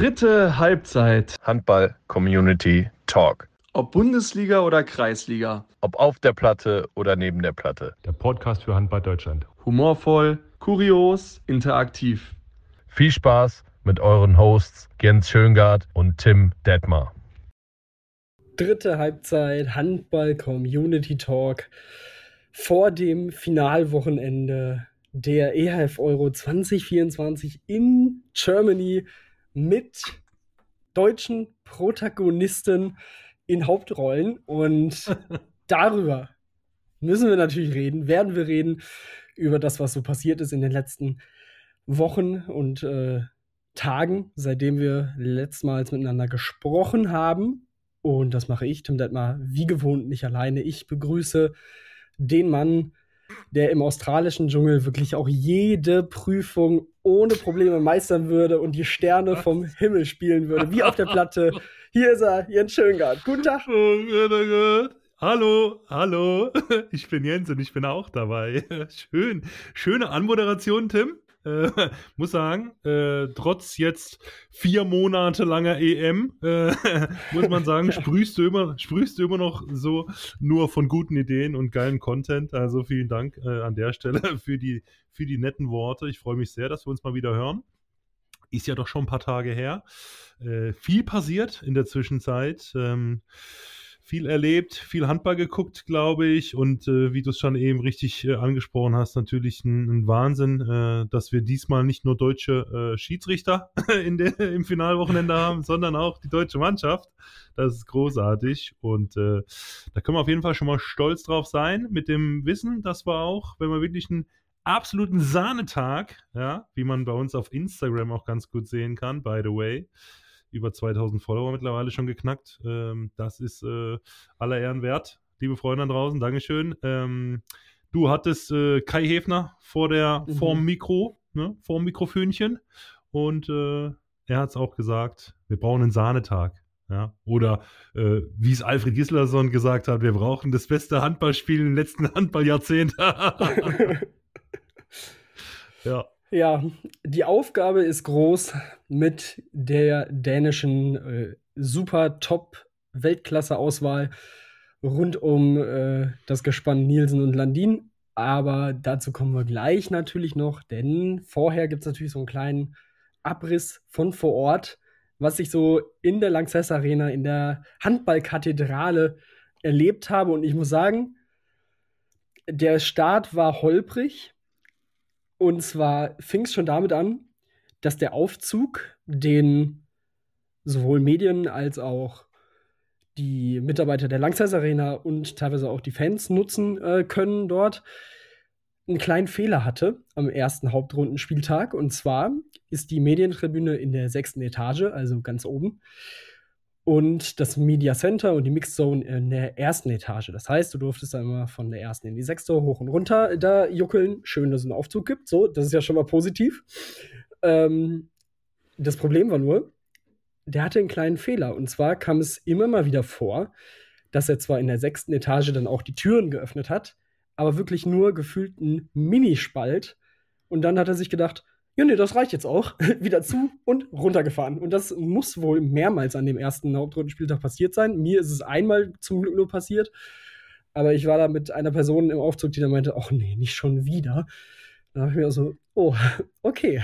Dritte Halbzeit. Handball Community Talk. Ob Bundesliga oder Kreisliga. Ob auf der Platte oder neben der Platte. Der Podcast für Handball Deutschland. Humorvoll, kurios, interaktiv. Viel Spaß mit euren Hosts Jens Schöngard und Tim Detmar. Dritte Halbzeit Handball Community Talk vor dem Finalwochenende der EHF Euro 2024 in Germany mit deutschen Protagonisten in Hauptrollen. Und darüber müssen wir natürlich reden, werden wir reden, über das, was so passiert ist in den letzten Wochen und äh, Tagen, seitdem wir letztmals miteinander gesprochen haben. Und das mache ich, Tim Detmar, wie gewohnt nicht alleine. Ich begrüße den Mann, der im australischen Dschungel wirklich auch jede Prüfung ohne Probleme meistern würde und die Sterne vom Himmel spielen würde, wie auf der Platte. Hier ist er, Jens Schöngard. Guten Tag. Oh, hallo, hallo. Ich bin Jens und ich bin auch dabei. Schön. Schöne Anmoderation, Tim. Äh, muss sagen, äh, trotz jetzt vier Monate langer EM, äh, muss man sagen, sprühst du, immer, sprühst du immer noch so nur von guten Ideen und geilen Content. Also vielen Dank äh, an der Stelle für die, für die netten Worte. Ich freue mich sehr, dass wir uns mal wieder hören. Ist ja doch schon ein paar Tage her. Äh, viel passiert in der Zwischenzeit. Ähm, viel erlebt, viel Handball geguckt, glaube ich. Und äh, wie du es schon eben richtig äh, angesprochen hast, natürlich ein, ein Wahnsinn, äh, dass wir diesmal nicht nur deutsche äh, Schiedsrichter in der, im Finalwochenende haben, sondern auch die deutsche Mannschaft. Das ist großartig. Und äh, da können wir auf jeden Fall schon mal stolz drauf sein, mit dem Wissen, dass wir auch, wenn wir wirklich einen absoluten Sahnetag, ja, wie man bei uns auf Instagram auch ganz gut sehen kann, by the way, über 2000 Follower mittlerweile schon geknackt. Ähm, das ist äh, aller Ehren wert, liebe Freunde da draußen. Dankeschön. Ähm, du hattest äh, Kai Hefner vor der mhm. vorm Mikro, ne, vorm Mikrofönchen und äh, er hat es auch gesagt, wir brauchen einen Sahnetag. Ja, oder äh, wie es Alfred Gislason gesagt hat, wir brauchen das beste Handballspiel im letzten Handballjahrzehnt. ja. Ja, die Aufgabe ist groß mit der dänischen äh, super top Weltklasse-Auswahl rund um äh, das Gespann Nielsen und Landin. Aber dazu kommen wir gleich natürlich noch, denn vorher gibt es natürlich so einen kleinen Abriss von vor Ort, was ich so in der Lanxess Arena, in der Handballkathedrale erlebt habe. Und ich muss sagen, der Start war holprig und zwar fing es schon damit an, dass der Aufzug, den sowohl Medien als auch die Mitarbeiter der Langsize Arena und teilweise auch die Fans nutzen äh, können dort, einen kleinen Fehler hatte am ersten Hauptrundenspieltag. Und zwar ist die Medientribüne in der sechsten Etage, also ganz oben, und das Media Center und die Mixed Zone in der ersten Etage. Das heißt, du durftest dann immer von der ersten in die sechste hoch und runter da juckeln. Schön, dass es einen Aufzug gibt. So, das ist ja schon mal positiv. Ähm, das Problem war nur, der hatte einen kleinen Fehler. Und zwar kam es immer mal wieder vor, dass er zwar in der sechsten Etage dann auch die Türen geöffnet hat, aber wirklich nur gefühlt einen Minispalt. Und dann hat er sich gedacht, ja, nee, das reicht jetzt auch. Wieder zu und runtergefahren. Und das muss wohl mehrmals an dem ersten Hauptrundenspieltag passiert sein. Mir ist es einmal zum Glück nur passiert. Aber ich war da mit einer Person im Aufzug, die dann meinte, ach nee, nicht schon wieder. Da habe ich mir so, oh, okay.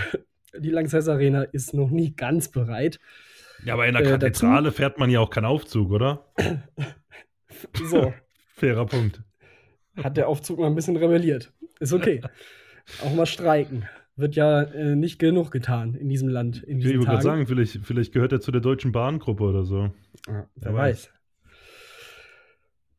Die Langsess Arena ist noch nie ganz bereit. Ja, aber in der äh, Kathedrale fährt man ja auch keinen Aufzug, oder? so. Fairer Punkt. Hat der Aufzug mal ein bisschen rebelliert. Ist okay. auch mal streiken wird ja äh, nicht genug getan in diesem Land. In ich würde gerade sagen, vielleicht, vielleicht gehört er zu der Deutschen Bahngruppe oder so. Ja, wer weiß. weiß.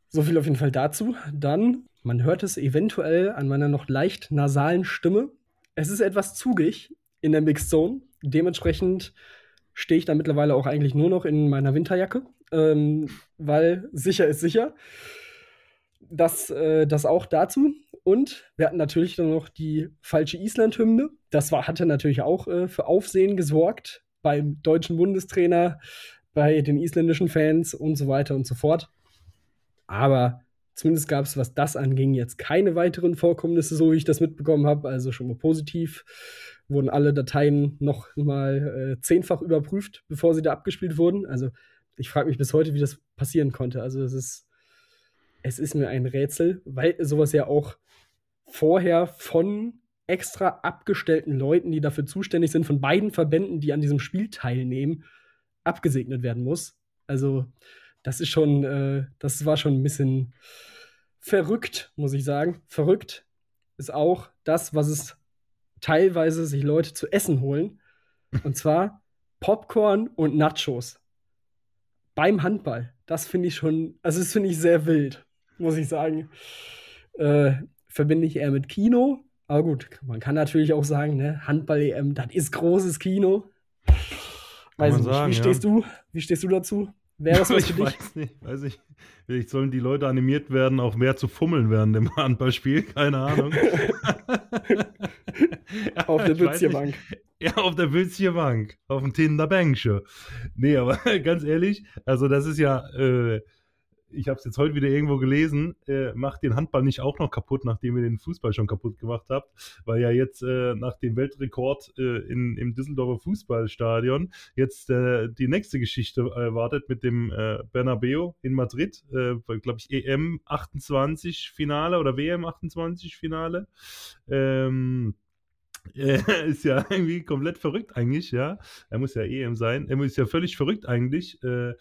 So viel auf jeden Fall dazu. Dann, man hört es eventuell an meiner noch leicht nasalen Stimme. Es ist etwas zugig in der Mixed Zone. Dementsprechend stehe ich da mittlerweile auch eigentlich nur noch in meiner Winterjacke, ähm, weil sicher ist sicher. Das, äh, das auch dazu. Und wir hatten natürlich dann noch die falsche Island-Hymne. Das war, hatte natürlich auch äh, für Aufsehen gesorgt beim deutschen Bundestrainer, bei den isländischen Fans und so weiter und so fort. Aber zumindest gab es, was das anging, jetzt keine weiteren Vorkommnisse, so wie ich das mitbekommen habe. Also schon mal positiv. wurden alle Dateien noch mal äh, zehnfach überprüft, bevor sie da abgespielt wurden. Also ich frage mich bis heute, wie das passieren konnte. Also es ist, es ist mir ein Rätsel, weil sowas ja auch vorher von extra abgestellten Leuten, die dafür zuständig sind, von beiden Verbänden, die an diesem Spiel teilnehmen, abgesegnet werden muss. Also das ist schon, äh, das war schon ein bisschen verrückt, muss ich sagen. Verrückt ist auch das, was es teilweise sich Leute zu essen holen. Und zwar Popcorn und Nachos. Beim Handball. Das finde ich schon, also das finde ich sehr wild, muss ich sagen. Äh, verbinde ich eher mit Kino. Aber gut, man kann natürlich auch sagen, ne, Handball-EM, das ist großes Kino. Weiß nicht, sagen, wie stehst ja. du? Wie stehst du dazu? Wäre das was ich für dich? Weiß nicht, weiß ich. Vielleicht sollen die Leute animiert werden, auch mehr zu fummeln während dem Handballspiel, keine Ahnung. auf der Bützierbank. Ja, auf der Bützierbank. Auf dem Tinderbänkchen. Nee, aber ganz ehrlich, also das ist ja, äh, ich habe es jetzt heute wieder irgendwo gelesen, äh, macht den Handball nicht auch noch kaputt, nachdem ihr den Fußball schon kaputt gemacht habt, weil ja jetzt äh, nach dem Weltrekord äh, in, im Düsseldorfer Fußballstadion jetzt äh, die nächste Geschichte äh, wartet mit dem äh, Bernabeu in Madrid, glaube ich EM 28 Finale oder WM 28 Finale. Ähm, ist ja irgendwie komplett verrückt eigentlich, ja. Er muss ja EM sein. Er ist ja völlig verrückt eigentlich. Äh,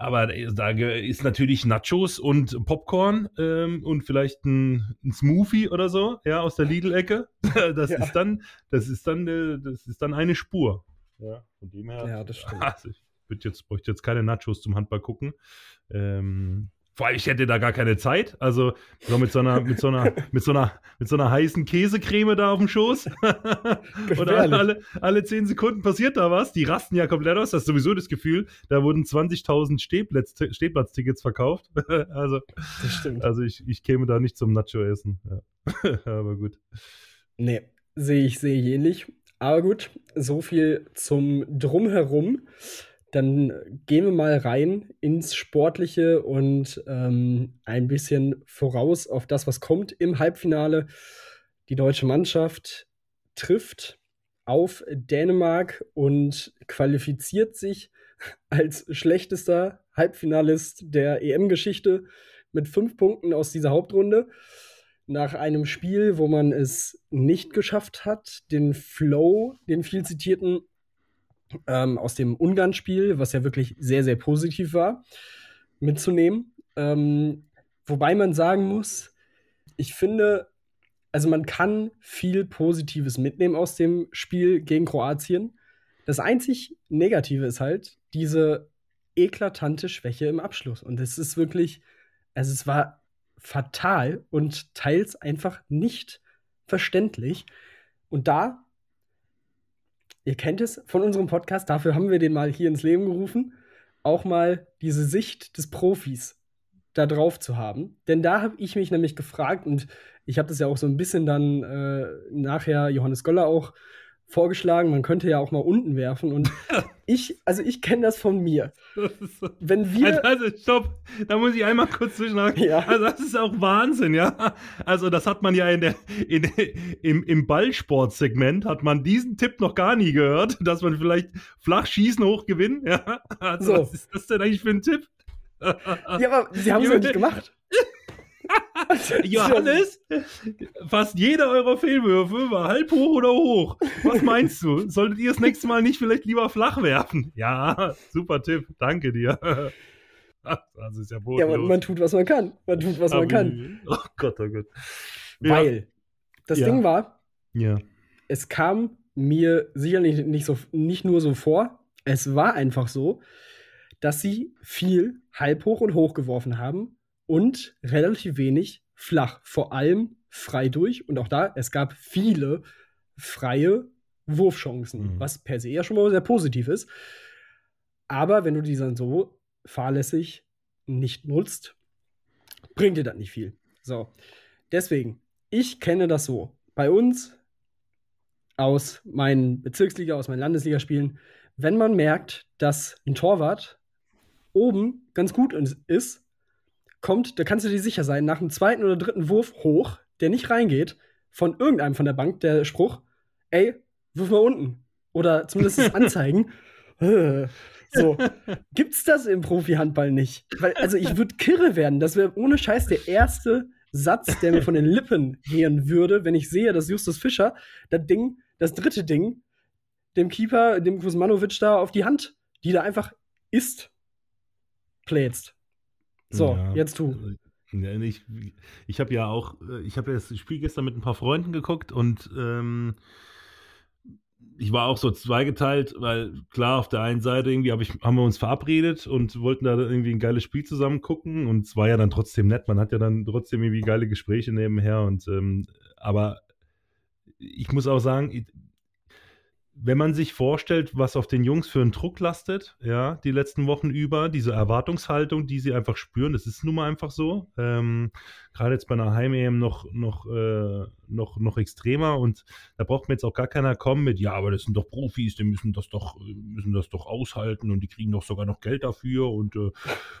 aber da ist natürlich Nachos und Popcorn ähm, und vielleicht ein, ein, Smoothie oder so, ja, aus der Lidl-Ecke. Das ja. ist dann, das ist dann, äh, das ist dann eine Spur. Ja, von dem her. Ja, das stimmt. Also ich jetzt, bräuchte jetzt keine Nachos zum Handball gucken. Ähm, vor allem, ich hätte da gar keine Zeit. Also so mit so einer, mit so einer, mit so einer, mit so einer heißen Käsecreme da auf dem Schoß. Oder alle, alle zehn Sekunden passiert da was. Die rasten ja komplett aus. Das ist sowieso das Gefühl, da wurden 20.000 Stehplatz, Stehplatztickets verkauft. also, also ich, ich käme da nicht zum Nacho essen. Ja. Aber gut. Nee, sehe ich, sehe ich ähnlich. Aber gut, so viel zum Drumherum dann gehen wir mal rein ins Sportliche und ähm, ein bisschen voraus auf das, was kommt im Halbfinale. Die deutsche Mannschaft trifft auf Dänemark und qualifiziert sich als schlechtester Halbfinalist der EM-Geschichte mit fünf Punkten aus dieser Hauptrunde. Nach einem Spiel, wo man es nicht geschafft hat, den Flow, den viel zitierten, ähm, aus dem Ungarn-Spiel, was ja wirklich sehr, sehr positiv war, mitzunehmen. Ähm, wobei man sagen muss, ich finde, also man kann viel Positives mitnehmen aus dem Spiel gegen Kroatien. Das einzig Negative ist halt diese eklatante Schwäche im Abschluss. Und es ist wirklich, also es war fatal und teils einfach nicht verständlich. Und da Ihr kennt es von unserem Podcast, dafür haben wir den mal hier ins Leben gerufen, auch mal diese Sicht des Profis da drauf zu haben. Denn da habe ich mich nämlich gefragt und ich habe das ja auch so ein bisschen dann äh, nachher Johannes Goller auch vorgeschlagen, man könnte ja auch mal unten werfen. Und ich, also ich kenne das von mir. So Wenn wir. Also, also, stopp, da muss ich einmal kurz zwischenhaken. Ja. Also, das ist auch Wahnsinn, ja. Also, das hat man ja in der, in, im, im Ballsportsegment hat man diesen Tipp noch gar nie gehört, dass man vielleicht flach schießen hoch gewinnen, ja. Also, so. was ist das denn eigentlich für ein Tipp? Ja, aber sie haben es ja nicht gemacht. Johannes, fast jeder eurer Fehlwürfe war halb hoch oder hoch. Was meinst du? Solltet ihr das nächste Mal nicht vielleicht lieber flach werfen? Ja, super Tipp. Danke dir. Das ist ja bodenlos. Ja, man, man, tut, was man kann. Man tut, was Aber man kann. Oh Gott, oh Gott. Weil ja. das ja. Ding war, ja. es kam mir sicherlich nicht, so, nicht nur so vor, es war einfach so, dass sie viel halb hoch und hoch geworfen haben und relativ wenig flach. Vor allem frei durch. Und auch da, es gab viele freie Wurfchancen, mhm. was per se ja schon mal sehr positiv ist. Aber wenn du die dann so fahrlässig nicht nutzt, bringt dir das nicht viel. So, deswegen, ich kenne das so. Bei uns aus meinen Bezirksliga, aus meinen Landesligaspielen, wenn man merkt, dass ein Torwart oben ganz gut ist, kommt, da kannst du dir sicher sein, nach dem zweiten oder dritten Wurf hoch, der nicht reingeht, von irgendeinem von der Bank, der Spruch, ey, wirf mal unten. Oder zumindest das anzeigen. so, gibt's das im Profi-Handball nicht? Weil, also ich würde kirre werden. Das wäre ohne Scheiß der erste Satz, der mir von den Lippen gehen würde, wenn ich sehe, dass Justus Fischer das Ding, das dritte Ding, dem Keeper, dem Kuzmanovic da auf die Hand, die da einfach ist, plätzt. So, ja, jetzt du. Ich, ich habe ja auch, ich habe das Spiel gestern mit ein paar Freunden geguckt und ähm, ich war auch so zweigeteilt, weil klar, auf der einen Seite irgendwie hab ich, haben wir uns verabredet und wollten da irgendwie ein geiles Spiel zusammen gucken und es war ja dann trotzdem nett. Man hat ja dann trotzdem irgendwie geile Gespräche nebenher und ähm, aber ich muss auch sagen, wenn man sich vorstellt, was auf den Jungs für einen Druck lastet, ja, die letzten Wochen über, diese Erwartungshaltung, die sie einfach spüren, das ist nun mal einfach so. Ähm, Gerade jetzt bei einer Heim-EM noch, noch, äh, noch, noch extremer und da braucht mir jetzt auch gar keiner kommen mit, ja, aber das sind doch Profis, die müssen das doch, müssen das doch aushalten und die kriegen doch sogar noch Geld dafür und äh,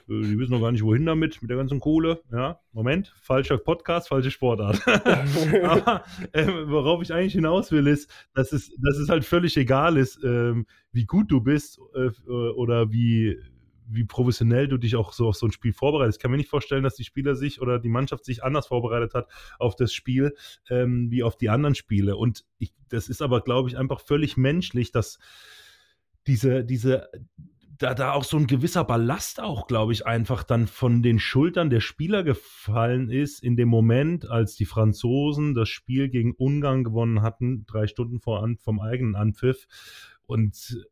äh die wissen doch gar nicht, wohin damit, mit der ganzen Kohle. Ja, Moment, falscher Podcast, falsche Sportart. aber äh, worauf ich eigentlich hinaus will, ist, dass es, dass es halt völlig egal ist, ähm, wie gut du bist äh, oder wie wie professionell du dich auch so auf so ein Spiel vorbereitest. Ich kann mir nicht vorstellen, dass die Spieler sich oder die Mannschaft sich anders vorbereitet hat auf das Spiel ähm, wie auf die anderen Spiele. Und ich, das ist aber, glaube ich, einfach völlig menschlich, dass diese, diese, da, da auch so ein gewisser Ballast auch, glaube ich, einfach dann von den Schultern der Spieler gefallen ist in dem Moment, als die Franzosen das Spiel gegen Ungarn gewonnen hatten, drei Stunden vor vom eigenen Anpfiff. Und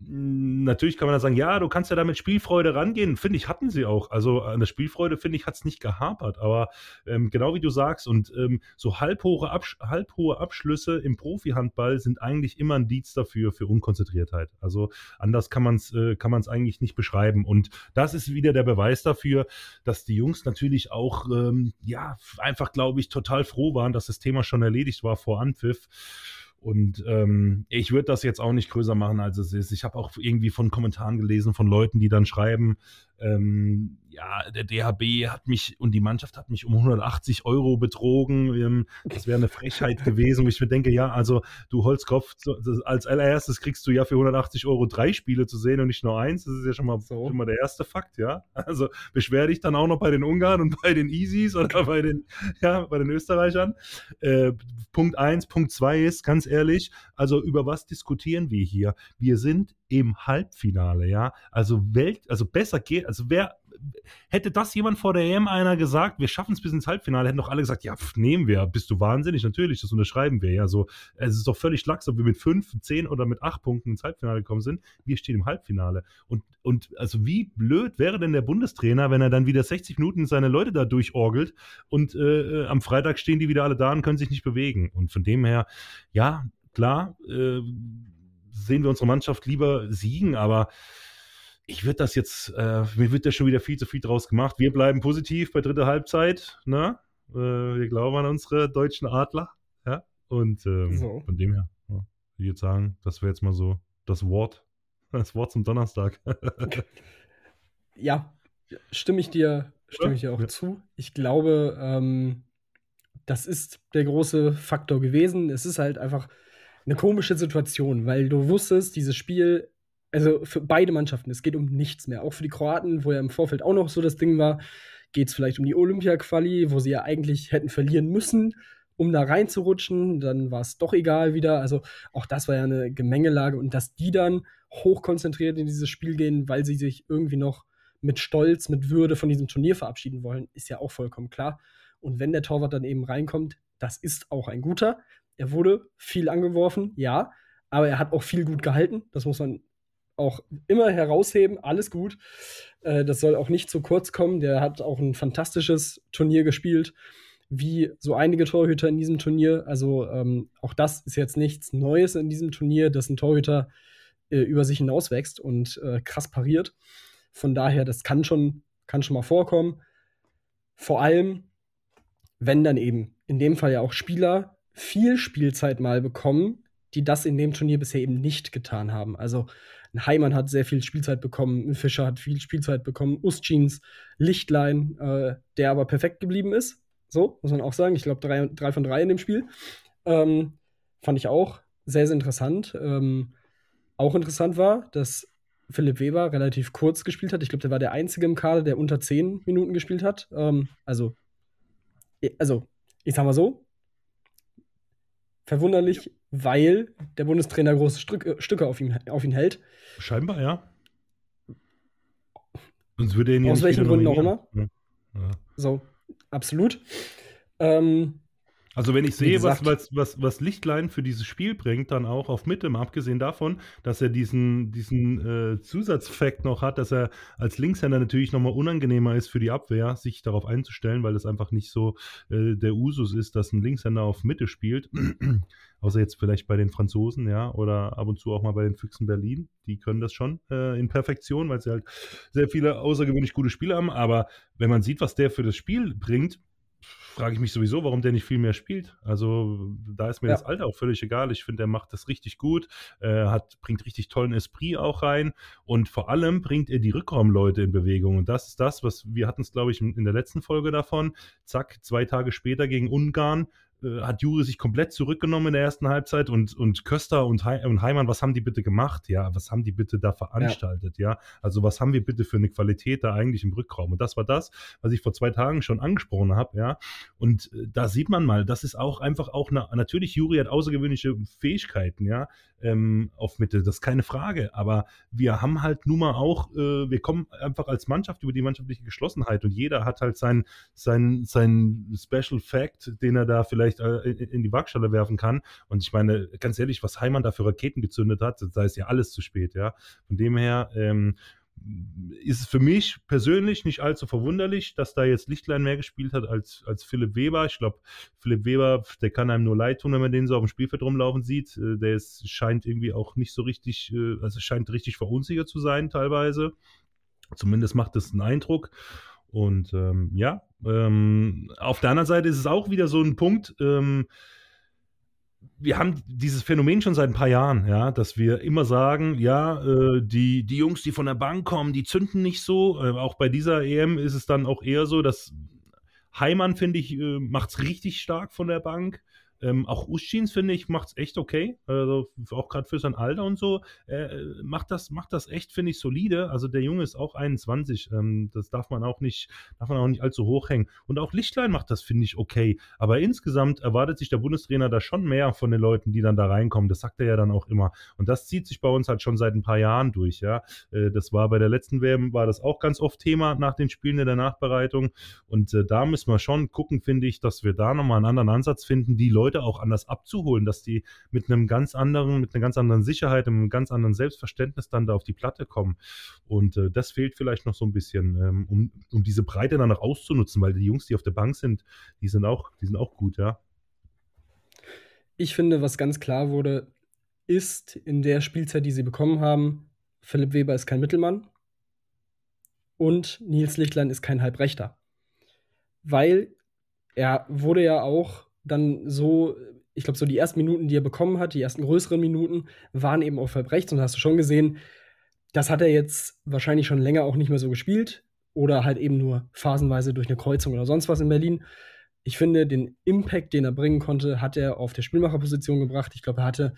Natürlich kann man da sagen, ja, du kannst ja da mit Spielfreude rangehen. Finde ich, hatten sie auch. Also an der Spielfreude, finde ich, hat es nicht gehapert. Aber ähm, genau wie du sagst, und ähm, so halbhohe, Absch halbhohe Abschlüsse im Profi-Handball sind eigentlich immer ein Dienst dafür, für Unkonzentriertheit. Also anders kann man es äh, kann man's eigentlich nicht beschreiben. Und das ist wieder der Beweis dafür, dass die Jungs natürlich auch, ähm, ja, einfach, glaube ich, total froh waren, dass das Thema schon erledigt war vor Anpfiff. Und ähm, ich würde das jetzt auch nicht größer machen, als es ist. Ich habe auch irgendwie von Kommentaren gelesen von Leuten, die dann schreiben, ähm, ja, der DHB hat mich und die Mannschaft hat mich um 180 Euro betrogen. Ähm, das wäre eine Frechheit gewesen. Und ich mir denke, ja, also du Holzkopf, als allererstes kriegst du ja für 180 Euro drei Spiele zu sehen und nicht nur eins. Das ist ja schon mal, so. schon mal der erste Fakt, ja. Also beschwer dich dann auch noch bei den Ungarn und bei den Easies oder bei den, ja, bei den Österreichern. Äh, Punkt eins, Punkt zwei ist, ganz ehrlich, also über was diskutieren wir hier? Wir sind im Halbfinale, ja. Also Welt, also besser geht, also wer hätte das jemand vor der EM einer gesagt, wir schaffen es bis ins Halbfinale, hätten doch alle gesagt, ja, pf, nehmen wir, bist du wahnsinnig, natürlich, das unterschreiben wir, ja, so, es ist doch völlig lax, ob wir mit fünf, zehn oder mit acht Punkten ins Halbfinale gekommen sind, wir stehen im Halbfinale. Und, und also wie blöd wäre denn der Bundestrainer, wenn er dann wieder 60 Minuten seine Leute da durchorgelt und äh, am Freitag stehen die wieder alle da und können sich nicht bewegen. Und von dem her, ja, klar, äh, sehen wir unsere Mannschaft lieber siegen, aber ich würde das jetzt, äh, mir wird da schon wieder viel zu viel draus gemacht. Wir bleiben positiv bei dritter Halbzeit, ne? Äh, wir glauben an unsere deutschen Adler, ja? Und ähm, so. von dem her, ja, ich würde sagen, das wäre jetzt mal so das Wort, das Wort zum Donnerstag. ja, stimme ich dir, stimme ich dir auch ja. zu. Ich glaube, ähm, das ist der große Faktor gewesen. Es ist halt einfach eine komische Situation, weil du wusstest, dieses Spiel also für beide Mannschaften, es geht um nichts mehr. Auch für die Kroaten, wo ja im Vorfeld auch noch so das Ding war, geht es vielleicht um die Olympia-Quali, wo sie ja eigentlich hätten verlieren müssen, um da reinzurutschen. Dann war es doch egal wieder. Also auch das war ja eine Gemengelage. Und dass die dann hochkonzentriert in dieses Spiel gehen, weil sie sich irgendwie noch mit Stolz, mit Würde von diesem Turnier verabschieden wollen, ist ja auch vollkommen klar. Und wenn der Torwart dann eben reinkommt, das ist auch ein guter. Er wurde viel angeworfen, ja, aber er hat auch viel gut gehalten. Das muss man auch immer herausheben, alles gut. Äh, das soll auch nicht zu kurz kommen. Der hat auch ein fantastisches Turnier gespielt, wie so einige Torhüter in diesem Turnier. Also ähm, auch das ist jetzt nichts Neues in diesem Turnier, dass ein Torhüter äh, über sich hinauswächst und äh, krass pariert. Von daher, das kann schon, kann schon mal vorkommen. Vor allem, wenn dann eben in dem Fall ja auch Spieler viel Spielzeit mal bekommen, die das in dem Turnier bisher eben nicht getan haben. Also ein Heimann hat sehr viel Spielzeit bekommen, ein Fischer hat viel Spielzeit bekommen, Ustjins, Lichtlein, äh, der aber perfekt geblieben ist. So, muss man auch sagen. Ich glaube, drei, drei von drei in dem Spiel. Ähm, fand ich auch sehr, sehr interessant. Ähm, auch interessant war, dass Philipp Weber relativ kurz gespielt hat. Ich glaube, der war der Einzige im Kader, der unter 10 Minuten gespielt hat. Ähm, also, also, ich sag mal so, verwunderlich, ja. weil der Bundestrainer große Stück, Stücke auf ihn, auf ihn hält. Scheinbar, ja. Sonst würde er ihn Aus welchen Gründen auch immer. Ja. Ja. So, absolut. Ähm, also wenn ich sehe, was, was, was, was Lichtlein für dieses Spiel bringt, dann auch auf Mitte, mal abgesehen davon, dass er diesen, diesen äh, Zusatzfakt noch hat, dass er als Linkshänder natürlich nochmal unangenehmer ist für die Abwehr, sich darauf einzustellen, weil es einfach nicht so äh, der Usus ist, dass ein Linkshänder auf Mitte spielt. Außer jetzt vielleicht bei den Franzosen, ja, oder ab und zu auch mal bei den Füchsen Berlin. Die können das schon äh, in Perfektion, weil sie halt sehr viele außergewöhnlich gute Spiele haben. Aber wenn man sieht, was der für das Spiel bringt, frage ich mich sowieso, warum der nicht viel mehr spielt. Also da ist mir ja. das Alter auch völlig egal. Ich finde, er macht das richtig gut, äh, hat, bringt richtig tollen Esprit auch rein und vor allem bringt er die Rückraumleute in Bewegung. Und das ist das, was wir hatten es, glaube ich, in der letzten Folge davon. Zack, zwei Tage später gegen Ungarn äh, hat Juri sich komplett zurückgenommen in der ersten Halbzeit und, und Köster und, He und Heimann, was haben die bitte gemacht? Ja, was haben die bitte da veranstaltet? Ja. ja. also was haben wir bitte für eine Qualität da eigentlich im Rückraum? Und das war das, was ich vor zwei Tagen schon angesprochen habe, ja. Und äh, da sieht man mal, das ist auch einfach auch eine, natürlich Juri hat außergewöhnliche Fähigkeiten, ja, ähm, auf Mitte, das ist keine Frage. Aber wir haben halt nun mal auch, äh, wir kommen einfach als Mannschaft über die mannschaftliche Geschlossenheit und jeder hat halt sein, sein, sein Special Fact, den er da vielleicht vielleicht äh, in die Waagschale werfen kann. Und ich meine, ganz ehrlich, was Heimann da für Raketen gezündet hat, da ist ja alles zu spät, ja. Von dem her, ähm, ist es für mich persönlich nicht allzu verwunderlich, dass da jetzt Lichtlein mehr gespielt hat als, als Philipp Weber. Ich glaube, Philipp Weber, der kann einem nur leid tun, wenn man den so auf dem Spielfeld rumlaufen sieht. Äh, der ist, scheint irgendwie auch nicht so richtig, äh, also scheint richtig verunsichert zu sein teilweise. Zumindest macht es einen Eindruck. Und ähm, ja, ähm, auf der anderen Seite ist es auch wieder so ein Punkt, ähm, wir haben dieses Phänomen schon seit ein paar Jahren, ja, dass wir immer sagen, ja, äh, die, die Jungs, die von der Bank kommen, die zünden nicht so. Äh, auch bei dieser EM ist es dann auch eher so, dass Heimann, finde ich, äh, macht es richtig stark von der Bank. Ähm, auch Uschins, finde ich, macht es echt okay. Also auch gerade für sein Alter und so. Äh, macht, das, macht das echt, finde ich, solide. Also der Junge ist auch 21. Ähm, das darf man auch nicht, darf man auch nicht allzu hoch hängen. Und auch Lichtlein macht das, finde ich, okay. Aber insgesamt erwartet sich der Bundestrainer da schon mehr von den Leuten, die dann da reinkommen. Das sagt er ja dann auch immer. Und das zieht sich bei uns halt schon seit ein paar Jahren durch, ja. Äh, das war bei der letzten WM, war das auch ganz oft Thema nach den Spielen in der Nachbereitung. Und äh, da müssen wir schon gucken, finde ich, dass wir da nochmal einen anderen Ansatz finden, die Leute Leute auch anders abzuholen, dass die mit einem ganz anderen, mit einer ganz anderen Sicherheit, einem ganz anderen Selbstverständnis dann da auf die Platte kommen. Und äh, das fehlt vielleicht noch so ein bisschen, ähm, um, um diese Breite dann noch auszunutzen, weil die Jungs, die auf der Bank sind, die sind auch, die sind auch gut, ja. Ich finde, was ganz klar wurde, ist in der Spielzeit, die sie bekommen haben, Philipp Weber ist kein Mittelmann und Nils Lichtlein ist kein Halbrechter. Weil er wurde ja auch dann so, ich glaube, so die ersten Minuten, die er bekommen hat, die ersten größeren Minuten, waren eben auf Verbrechts. Und da hast du schon gesehen, das hat er jetzt wahrscheinlich schon länger auch nicht mehr so gespielt. Oder halt eben nur phasenweise durch eine Kreuzung oder sonst was in Berlin. Ich finde, den Impact, den er bringen konnte, hat er auf der Spielmacherposition gebracht. Ich glaube, er hatte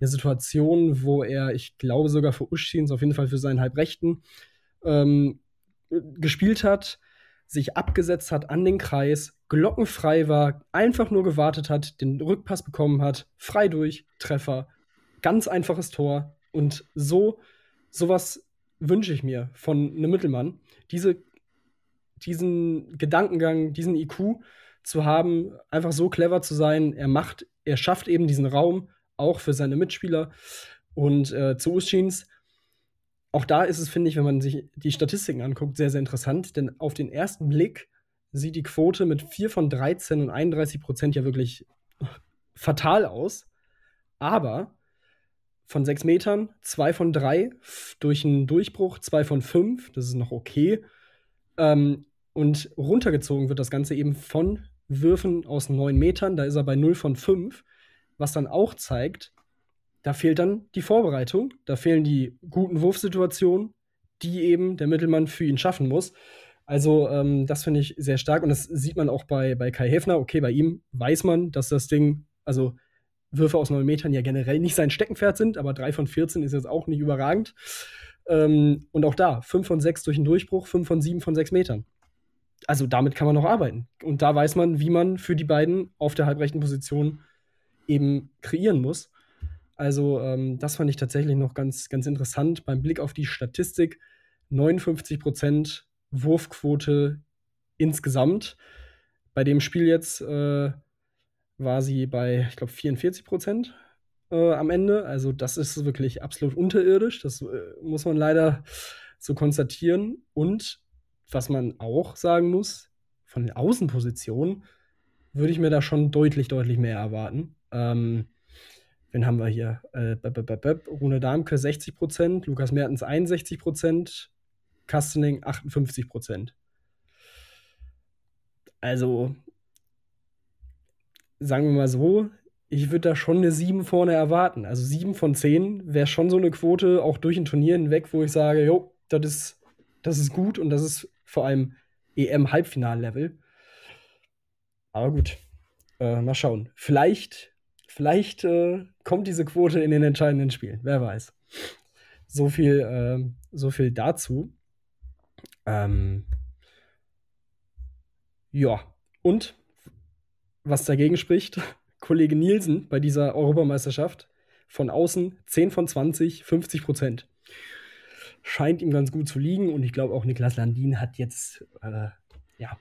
eine Situation, wo er, ich glaube sogar für Uschins, auf jeden Fall für seinen Halbrechten, ähm, gespielt hat sich abgesetzt hat an den Kreis, glockenfrei war, einfach nur gewartet hat, den Rückpass bekommen hat, frei durch, Treffer, ganz einfaches Tor. Und so, sowas wünsche ich mir von einem Mittelmann. Diese, diesen Gedankengang, diesen IQ zu haben, einfach so clever zu sein. Er macht, er schafft eben diesen Raum auch für seine Mitspieler. Und äh, zu Uschins, auch da ist es, finde ich, wenn man sich die Statistiken anguckt, sehr, sehr interessant, denn auf den ersten Blick sieht die Quote mit 4 von 13 und 31 Prozent ja wirklich fatal aus. Aber von 6 Metern, 2 von 3 durch einen Durchbruch, 2 von 5, das ist noch okay. Ähm, und runtergezogen wird das Ganze eben von Würfen aus 9 Metern, da ist er bei 0 von 5, was dann auch zeigt, da fehlt dann die Vorbereitung, da fehlen die guten Wurfsituationen, die eben der Mittelmann für ihn schaffen muss. Also, ähm, das finde ich sehr stark und das sieht man auch bei, bei Kai Häfner. Okay, bei ihm weiß man, dass das Ding, also Würfe aus neun Metern ja generell nicht sein Steckenpferd sind, aber drei von 14 ist jetzt auch nicht überragend. Ähm, und auch da, fünf von sechs durch den Durchbruch, fünf von sieben von sechs Metern. Also damit kann man noch arbeiten. Und da weiß man, wie man für die beiden auf der halbrechten Position eben kreieren muss. Also ähm, das fand ich tatsächlich noch ganz, ganz interessant beim Blick auf die Statistik. 59% Wurfquote insgesamt. Bei dem Spiel jetzt äh, war sie bei, ich glaube, 44 Prozent äh, am Ende. Also das ist wirklich absolut unterirdisch. Das äh, muss man leider so konstatieren. Und was man auch sagen muss, von den Außenpositionen würde ich mir da schon deutlich, deutlich mehr erwarten. Ähm, wen haben wir hier? Äh, Rune Darmke 60 Prozent, Lukas Mertens 61 Prozent, Kastening 58 Prozent. Also, sagen wir mal so, ich würde da schon eine 7 vorne erwarten. Also 7 von 10 wäre schon so eine Quote, auch durch ein Turnier hinweg, wo ich sage, jo, das ist, das ist gut und das ist vor allem EM-Halbfinal-Level. Aber gut, äh, mal schauen. Vielleicht, vielleicht äh, kommt diese Quote in den entscheidenden Spielen. Wer weiß. So viel, äh, so viel dazu. Ähm, ja, und was dagegen spricht, Kollege Nielsen bei dieser Europameisterschaft von außen 10 von 20, 50 Prozent. Scheint ihm ganz gut zu liegen und ich glaube auch Niklas Landin hat jetzt, äh, ja,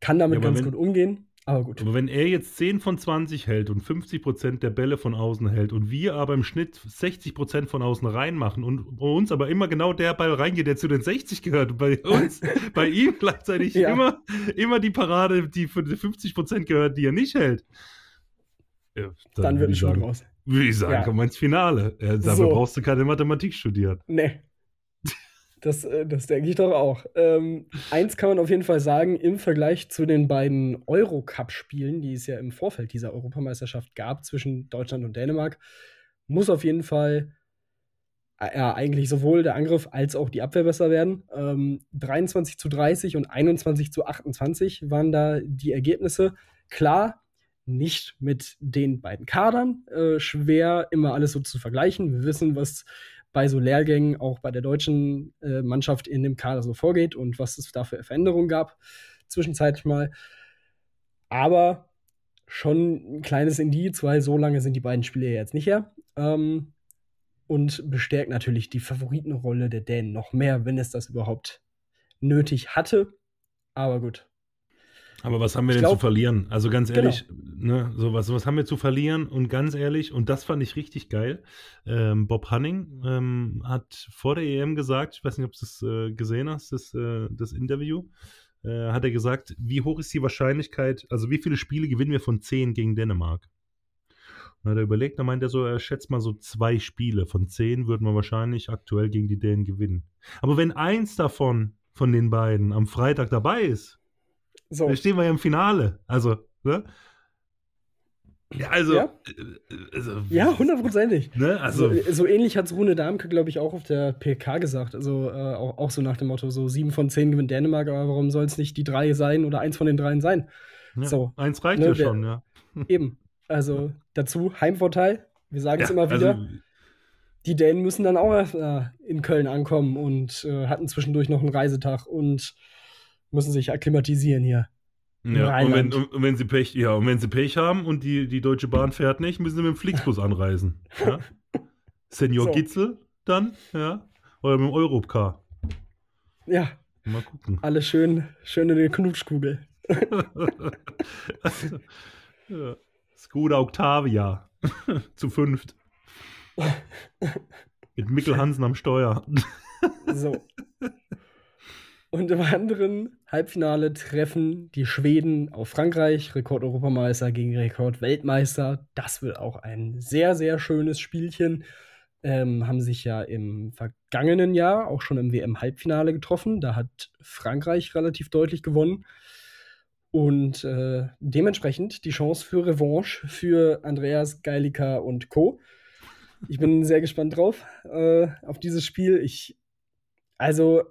kann damit ja, ganz gut umgehen. Aber gut. Aber wenn er jetzt 10 von 20 hält und 50 Prozent der Bälle von außen hält und wir aber im Schnitt 60 Prozent von außen reinmachen und bei uns aber immer genau der Ball reingeht, der zu den 60 gehört, und bei uns, bei ihm gleichzeitig ja. immer, immer die Parade, die für die 50 Prozent gehört, die er nicht hält. Ja, dann, dann würde ich sagen, raus. Würde ich sagen, ja. komm mal ins Finale. Ja, dafür so. brauchst du keine Mathematik studieren. Nee. Das, äh, das denke ich doch auch. Ähm, eins kann man auf jeden Fall sagen, im Vergleich zu den beiden Eurocup-Spielen, die es ja im Vorfeld dieser Europameisterschaft gab zwischen Deutschland und Dänemark, muss auf jeden Fall äh, ja, eigentlich sowohl der Angriff als auch die Abwehr besser werden. Ähm, 23 zu 30 und 21 zu 28 waren da die Ergebnisse. Klar, nicht mit den beiden Kadern. Äh, schwer, immer alles so zu vergleichen. Wir wissen, was bei so Lehrgängen auch bei der deutschen äh, Mannschaft in dem Kader so vorgeht und was es da für Veränderungen gab, zwischenzeitlich mal. Aber schon ein kleines Indiz, weil so lange sind die beiden Spiele jetzt nicht her. Ähm, und bestärkt natürlich die Favoritenrolle der Dänen noch mehr, wenn es das überhaupt nötig hatte. Aber gut, aber was haben wir ich denn glaub, zu verlieren? Also ganz genau. ehrlich, genau. ne, so was, was haben wir zu verlieren? Und ganz ehrlich, und das fand ich richtig geil. Ähm, Bob Hunning ähm, hat vor der EM gesagt, ich weiß nicht, ob du das äh, gesehen hast, das, äh, das Interview, äh, hat er gesagt, wie hoch ist die Wahrscheinlichkeit, also wie viele Spiele gewinnen wir von zehn gegen Dänemark? Und hat er überlegt, da meint er so, er schätzt mal so zwei Spiele. Von zehn würden wir wahrscheinlich aktuell gegen die Dänen gewinnen. Aber wenn eins davon, von den beiden, am Freitag dabei ist, so. Da stehen wir ja im Finale. Also, ne? Ja, also. Ja, äh, also, ja hundertprozentig. Ne? Also, so, so ähnlich hat es Rune Darmke, glaube ich, auch auf der PK gesagt. Also äh, auch, auch so nach dem Motto: so sieben von zehn gewinnt Dänemark, aber warum soll es nicht die drei sein oder eins von den dreien sein? Ja, so, eins reicht ne, ja schon, ja. Eben. Also dazu Heimvorteil. Wir sagen es ja, immer wieder. Also, die Dänen müssen dann auch äh, in Köln ankommen und äh, hatten zwischendurch noch einen Reisetag und müssen sich akklimatisieren hier. Ja, und wenn, und wenn, sie Pech, ja, und wenn sie Pech haben und die, die Deutsche Bahn fährt nicht, müssen sie mit dem Flixbus anreisen. Ja? Senior so. Gitzel dann, ja, oder mit dem Europcar. Ja. Mal gucken. Alles schön, schön in der Knutschkugel. ja. Skoda Octavia. Zu fünft. Mit Mikkel Hansen am Steuer. so. Und im anderen Halbfinale treffen die Schweden auf Frankreich, Rekord-Europameister gegen Rekord-Weltmeister. Das wird auch ein sehr, sehr schönes Spielchen. Ähm, haben sich ja im vergangenen Jahr auch schon im WM-Halbfinale getroffen. Da hat Frankreich relativ deutlich gewonnen. Und äh, dementsprechend die Chance für Revanche für Andreas Geilika und Co. Ich bin sehr gespannt drauf, äh, auf dieses Spiel. Ich, also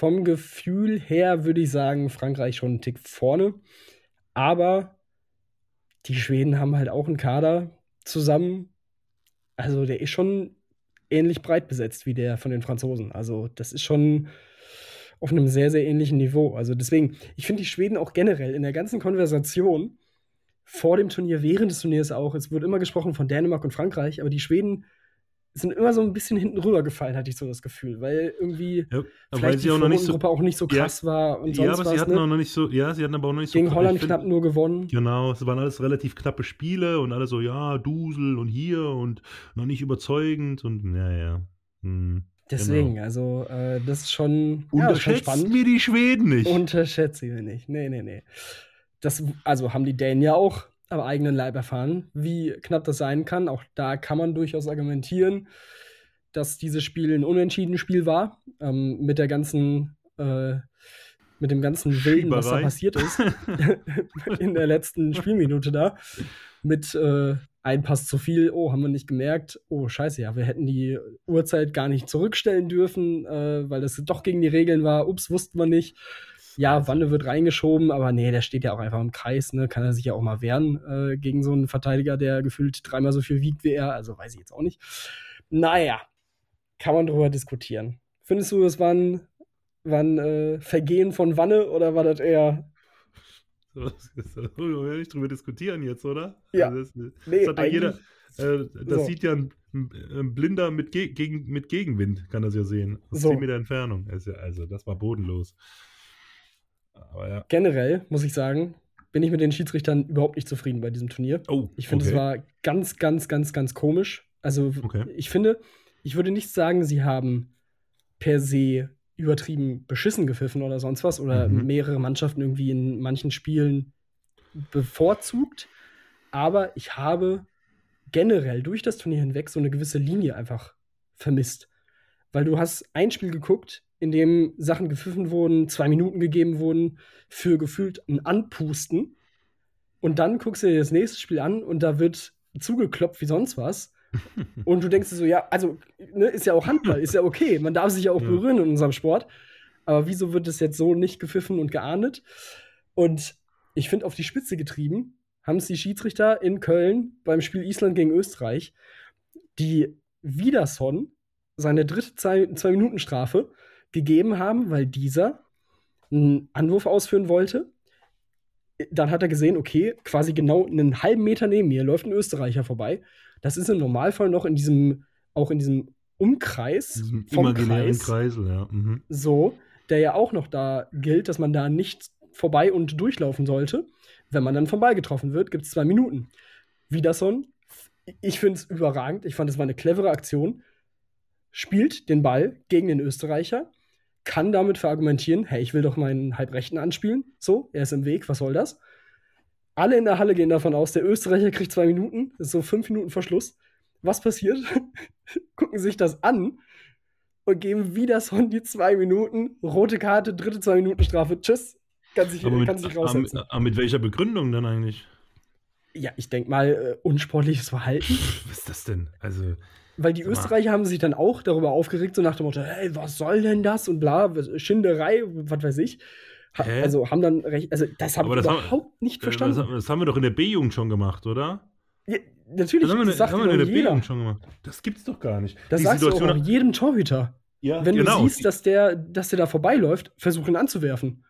vom Gefühl her würde ich sagen, Frankreich schon einen Tick vorne. Aber die Schweden haben halt auch einen Kader, zusammen, also der ist schon ähnlich breit besetzt wie der von den Franzosen. Also das ist schon auf einem sehr, sehr ähnlichen Niveau. Also deswegen, ich finde die Schweden auch generell in der ganzen Konversation vor dem Turnier, während des Turniers auch, es wird immer gesprochen von Dänemark und Frankreich, aber die Schweden sind immer so ein bisschen hinten rübergefallen, hatte ich so das Gefühl, weil irgendwie Ja, aber vielleicht weil die sie auch noch nicht so. Gruppe auch nicht so Ja. krass war und Ja, sonst aber sie was. hatten Ne? auch noch nicht so. Ja, sie hatten aber auch noch nicht so. Gegen Holland find- knapp nur gewonnen. Genau, es waren alles relativ knappe Spiele und alle so, ja, Dusel und hier und noch nicht überzeugend und ja, ja. Hm, Deswegen, genau. also äh, das ist schon, ja, Unterschätzt spannend. mir die Schweden nicht. Unterschätze ich nicht. Nee, nee, nee. Das, also haben die Dänen ja auch am eigenen Leib erfahren, wie knapp das sein kann. Auch da kann man durchaus argumentieren, dass dieses Spiel ein Unentschieden-Spiel war. Ähm, mit der ganzen, äh, mit dem ganzen Wilden, was da passiert ist in der letzten Spielminute da. Mit äh, ein Pass zu viel, oh, haben wir nicht gemerkt. Oh, scheiße, ja, wir hätten die Uhrzeit gar nicht zurückstellen dürfen, äh, weil das doch gegen die Regeln war. Ups, wussten wir nicht. Ja, Wanne wird reingeschoben, aber nee, der steht ja auch einfach im Kreis, ne? Kann er sich ja auch mal wehren äh, gegen so einen Verteidiger, der gefühlt dreimal so viel wiegt wie er. Also weiß ich jetzt auch nicht. Naja, kann man drüber diskutieren. Findest du, es war ein, äh, Vergehen von Wanne oder war das eher. So, das wollen wir nicht drüber diskutieren jetzt, oder? Ja. Also das, das Nee, hat doch jeder. Äh, das so. sieht ja ein, ein Blinder mit, Ge gegen, mit Gegenwind, kann das ja sehen. Aus So. 10 Meter Entfernung. Also, also, das war bodenlos. Aber ja. Generell, muss ich sagen, bin ich mit den Schiedsrichtern überhaupt nicht zufrieden bei diesem Turnier. Oh, Ich finde, okay. es war ganz, ganz, ganz, ganz komisch. Also, Okay. ich finde, ich würde nicht sagen, sie haben per se übertrieben beschissen gepfiffen oder sonst was oder Mhm. mehrere Mannschaften irgendwie in manchen Spielen bevorzugt. Aber ich habe generell durch das Turnier hinweg so eine gewisse Linie einfach vermisst. Weil du hast ein Spiel geguckt, in dem Sachen gepfiffen wurden, zwei Minuten gegeben wurden, für gefühlt ein Anpusten. Und dann guckst du dir das nächste Spiel an und da wird zugeklopft wie sonst was. Und du denkst dir so, ja, also, ne, ist ja auch Handball, ist ja okay. Man darf sich ja auch Ja. berühren in unserem Sport. Aber wieso wird das jetzt so nicht gepfiffen und geahndet? Und ich finde, auf die Spitze getrieben haben es die Schiedsrichter in Köln beim Spiel Island gegen Österreich, die Wiederson seine dritte Zwei-Minuten-Strafe gegeben haben, weil dieser einen Anwurf ausführen wollte. Dann hat er gesehen, okay, quasi genau einen halben Meter neben mir läuft ein Österreicher vorbei. Das ist im Normalfall noch in diesem, auch in diesem Umkreis Diesen vom imaginären Kreis, Kreisel, ja. Mhm. so, der ja auch noch da gilt, dass man da nicht vorbei und durchlaufen sollte. Wenn man dann vom Ball getroffen wird, gibt es zwei Minuten. Wiederson, ich finde es überragend. Ich fand, es war eine clevere Aktion. Spielt den Ball gegen den Österreicher, kann damit verargumentieren, hey, ich will doch meinen Halbrechten anspielen. So, er ist im Weg, was soll das? Alle in der Halle gehen davon aus, der Österreicher kriegt zwei Minuten, das ist so fünf Minuten Verschluss. Was passiert? Gucken sich das an und geben Wiederson die zwei Minuten, rote Karte, dritte zwei Minuten Strafe. Tschüss. Kann sich, Aber mit, kann sich aber, raussetzen. aber mit welcher Begründung dann eigentlich? Ja, ich denke mal, äh, unsportliches Verhalten. Was ist das denn? Also, Weil die. Österreicher haben sich dann auch darüber aufgeregt, so nach dem Motto, hey, was soll denn das? Und bla, Schinderei, was weiß ich. Ha Hä? also haben dann recht, also das habe Aber ich das haben- überhaupt nicht äh, das, verstanden. das haben wir doch in der B-Jugend schon gemacht, oder? Ja, natürlich, Das haben wir, das sagt haben wir in der. B-Jugend schon gemacht. Das gibt's doch gar nicht. Das Die sagst du auch, Situation- auch jedem Torhüter. Ja, Wenn genau. du siehst, dass der, dass der da vorbeiläuft, versuch ihn anzuwerfen.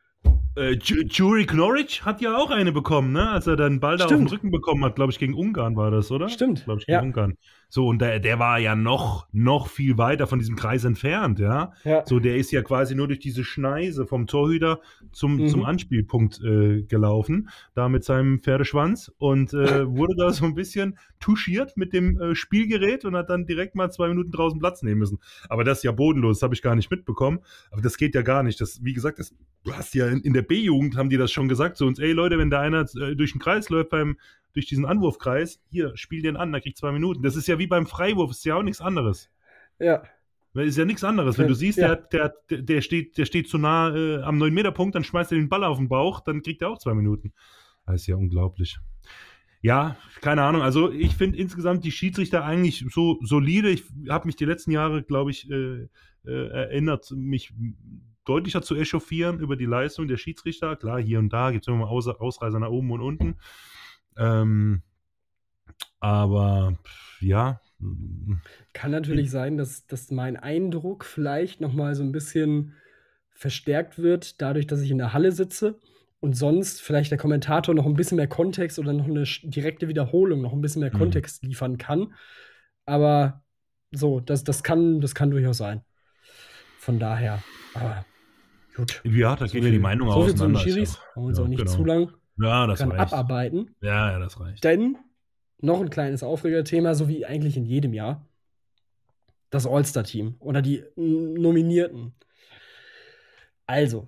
Äh, Ju- Jury Norwich hat ja auch eine bekommen, ne? Als er dann Ball da auf den. Rücken bekommen hat, glaube ich, gegen Ungarn war das, oder? Stimmt, Glaube ich, gegen ja. Ungarn. So, und der, der war ja noch, noch viel weiter von diesem Kreis entfernt, ja. Ja. So, der ist ja quasi nur durch diese Schneise vom Torhüter zum, Mhm. zum Anspielpunkt äh, gelaufen, da mit seinem Pferdeschwanz und äh, wurde da so ein bisschen touchiert mit dem äh, Spielgerät und hat dann direkt mal zwei Minuten draußen Platz nehmen müssen. Aber das ist ja bodenlos, das habe ich gar nicht mitbekommen. Aber das geht ja gar nicht. Das, wie gesagt, das, du hast ja in, in der B-Jugend haben die das schon gesagt zu uns, ey Leute, wenn da einer äh, durch den Kreis läuft beim durch diesen Anwurfkreis, hier, spiel den an, da kriegt zwei Minuten. Das ist ja wie beim Freiwurf, ist ja auch nichts anderes. Ja. Das ist ja nichts anderes. Wenn du siehst, ja. der, der, der, steht, der steht zu nah äh, am 9-Meter-Punkt, dann schmeißt er den Ball auf den Bauch, dann kriegt er auch zwei Minuten. Das ist ja unglaublich. Ja, keine Ahnung. Also ich finde insgesamt die Schiedsrichter eigentlich so solide. Ich habe mich die letzten Jahre, glaube ich, äh, äh, erinnert, mich deutlicher zu echauffieren über die Leistung der Schiedsrichter. Klar, hier und da gibt es immer mal Aus Ausreißer nach oben und unten. Ähm, Aber ja. Kann natürlich sein, dass, dass mein Eindruck vielleicht nochmal so ein bisschen verstärkt wird, dadurch, dass ich in der Halle sitze und sonst vielleicht der Kommentator noch ein bisschen mehr Kontext oder noch eine direkte Wiederholung, noch ein bisschen mehr mhm. Kontext liefern kann. Aber so, das, das, kann, das kann durchaus sein. Von daher, aber gut. Ja, da so gehen ja die Meinungen so viel zu den Schiris, wollen wir uns ja, auch nicht genau. zu lang ja, das kann reicht. abarbeiten. Ja, ja, das reicht. Denn noch ein kleines Aufregerthema, so wie eigentlich in jedem Jahr. Das All-Star-Team oder die Nominierten. Also,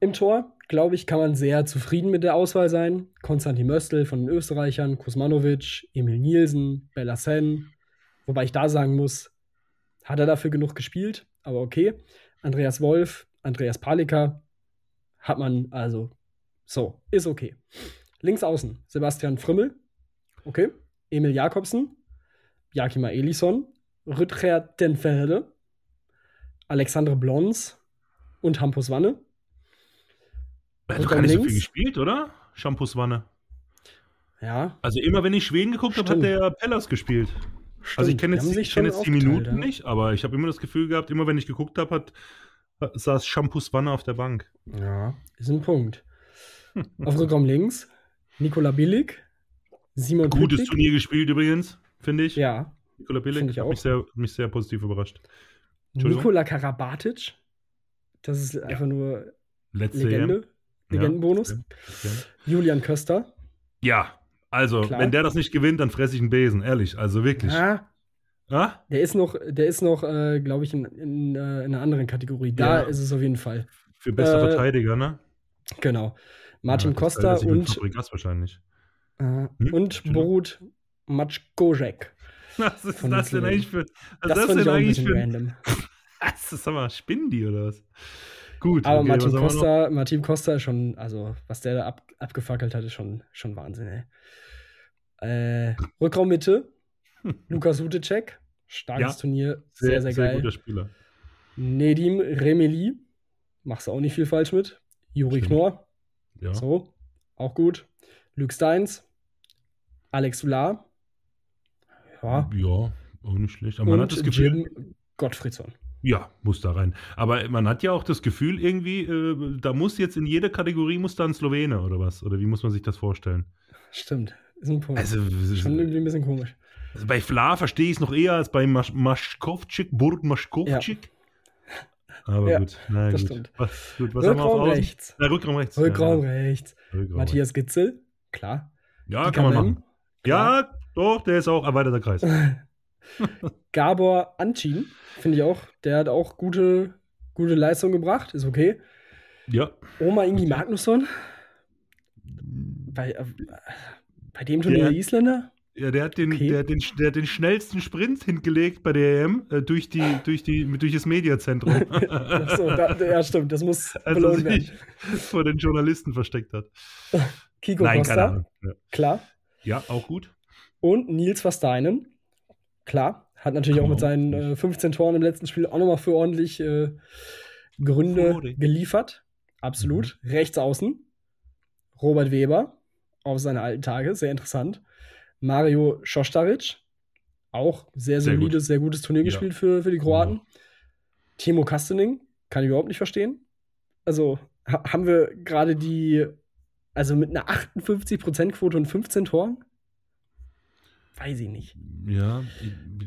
im Tor, glaube ich, kann man sehr zufrieden mit der Auswahl sein. Konstantin Möstl von den Österreichern, Kuzmanovic, Emil Nielsen, Bella Sen. Wobei ich da sagen muss, hat er dafür genug gespielt, aber okay. Andreas Wolf, Andreas Palika hat man also so, ist okay. Links außen Sebastian Frümmel, Okay. Emil Jakobsen, Jakima Elisson, Rüdger Denfelde, Alexandre Blons und Hampus Wanne. Er hat doch gar nicht links. so viel gespielt, oder? Shampoos Wanne. Ja. Also immer wenn ich Schweden geguckt habe, hat der Pellas gespielt. Stimmt. Also ich kenne jetzt, kenn jetzt die Minuten ja. nicht, aber ich habe immer das Gefühl gehabt, immer wenn ich geguckt habe, hat, saß Shampoos Wanne auf der Bank. Ja, ist ein Punkt. auf Rückraum links Nikola Billig, Simon Gutes Ludwig. Turnier gespielt übrigens, finde ich. Ja. Nikola Billig hat mich sehr, mich sehr positiv überrascht. Nikola Karabatic. Das ist einfach ja. nur Letzte Legende. EM. Legendenbonus. Ja, Julian Köster. Ja, also, Klar. wenn der das nicht gewinnt, dann fresse ich einen Besen, ehrlich. Also wirklich. Ja. Ah? Der ist noch, der ist noch, äh, glaube ich, in, in, äh, in, einer anderen Kategorie. Da ja. ist es auf jeden Fall. Für bester äh, Verteidiger, ne? Genau. Martin ja, Costa und. Fabregas wahrscheinlich. Äh, hm? und Borut Matschkojek. Was ist das denn eigentlich für. Was das, das denn eigentlich für. Random. Was ist aber Spindi oder was? Gut. Aber okay, Martin, Costa, Martin Costa ist schon, also was der da ab, abgefackelt hat, ist schon, schon Wahnsinn, ey. Äh, Rückraummitte, Lukas Hutecek, starkes ja, Turnier, sehr, sehr, sehr, sehr geil. guter Spieler. Nedim Remeli, machst du auch nicht viel falsch mit. Juri Knorr, ja. so, auch gut. Luke Steins, Alex Solar. Ja. Ja, auch nicht schlecht. Aber man hat das Gefühl. Jim Gottfriedson. Ja, muss da rein. Aber man hat ja auch das Gefühl irgendwie, äh, da muss jetzt in jeder Kategorie muss da ein Slowene oder was? Oder wie muss man sich das vorstellen? Stimmt, ist ein Punkt. Also, Schon irgendwie ein bisschen komisch. Also bei Fla verstehe ich es noch eher als bei Masch Maschkowczyk, Burg Maschkowczyk. Ja. Aber ja, gut, na das gut. Stimmt. Was, gut, was Rückraum rechts. Na, Rückraum rechts. Rückraum ja. rechts. Rückraum Matthias Gitzel, klar. Ja, Die kann man machen. Klar. Ja, doch, der ist auch erweiterter Kreis. Gabor Ancin, finde ich auch. Der hat auch gute, gute Leistung gebracht. Ist okay. Ja. Oma Ingi Magnusson. Bei, äh, bei dem Turnier der Isländer? Ja, der hat den, okay. der, den, der den schnellsten Sprint hingelegt bei der EM äh, durch, die, durch, die, durch das Mediazentrum. so, da, ja, stimmt, das muss also sich vor den Journalisten versteckt hat. Kiko Nein, Costa, ja. klar. Ja, auch gut. Und Nils Versteinen, klar. Hat natürlich auch mit seinen äh, 15 Toren im letzten Spiel auch nochmal für ordentlich äh, Gründe Fure. geliefert. Absolut. Mhm. Rechts außen. Robert Weber auf seine alten Tage, sehr interessant. Mario Schostaric, auch sehr, sehr solides, sehr gutes Turnier ja. gespielt für, für die Kroaten. Ja. Timo Kastening, kann ich überhaupt nicht verstehen. Also ha haben wir gerade die also mit einer 58%-Quote und 15 Toren? Weiß ich nicht. Ja.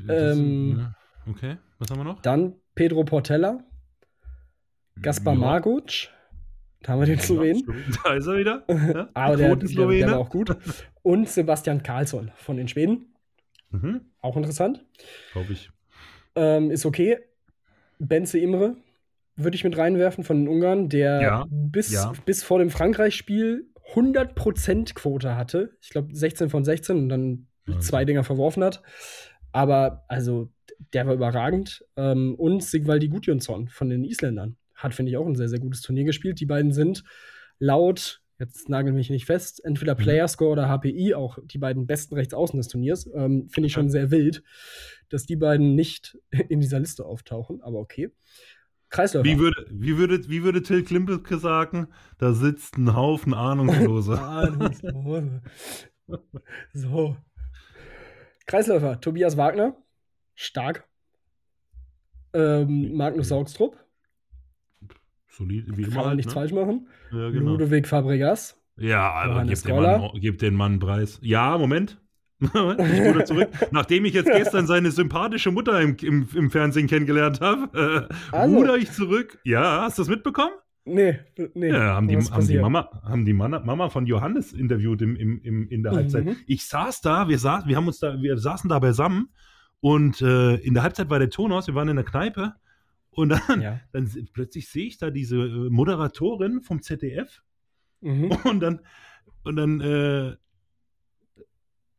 Ähm, ja. Okay, was haben wir noch? Dann Pedro Portella, Gaspar ja. Marguc, da haben wir den Slowen. Da ist er wieder. Ja? Aber der, der, der, war auch gut. Und Sebastian Karlsson von den Schweden. Mhm. Auch interessant. Glaube ich. Ähm, ist okay. Benze Imre würde ich mit reinwerfen von den Ungarn, der ja. Bis, ja. bis vor dem Frankreich-Spiel 100% Quote hatte. Ich glaube 16 von 16 und dann okay. zwei Dinger verworfen hat. Aber also, der war überragend. Ähm, und Sigvaldi Gudjonsson von den Isländern hat, finde ich, auch ein sehr, sehr gutes Turnier gespielt. Die beiden sind laut, jetzt nagel mich nicht fest, entweder mhm. Playerscore oder HPI, auch die beiden besten Rechtsaußen des Turniers. Ähm, finde ich schon sehr wild, dass die beiden nicht in dieser Liste auftauchen, aber okay. Kreisläufer. Wie würde, wie würde, wie würde Till Klimpelke sagen? Da sitzt ein Haufen Ahnungslose. Ahnungslose. so. Kreisläufer, Tobias Wagner, stark. Ähm, Magnus Saugstrup, Solid, wie immer. kann man halt, nichts ne? falsch machen. Ja, genau. Ludovic Fabregas, Ja, aber gib Goller. Mann, gib den Mann einen Preis. Ja, Moment. ich wurde zurück. Nachdem ich jetzt gestern seine sympathische Mutter im, im, im Fernsehen kennengelernt habe, äh, Also. ruder ich zurück. Ja, hast du das mitbekommen? Nee, nee. Ja, haben die, haben die? Mama, haben die Mama, Mama von Johannes interviewt im, im, im, in der Halbzeit. Mhm. Ich saß da, wir, saß, wir haben uns da, wir saßen da beisammen und äh, in der Halbzeit war der Ton aus, wir waren in der Kneipe und dann, Ja. dann plötzlich sehe ich da diese äh, Moderatorin vom ZDF Mhm. und dann, und dann, äh,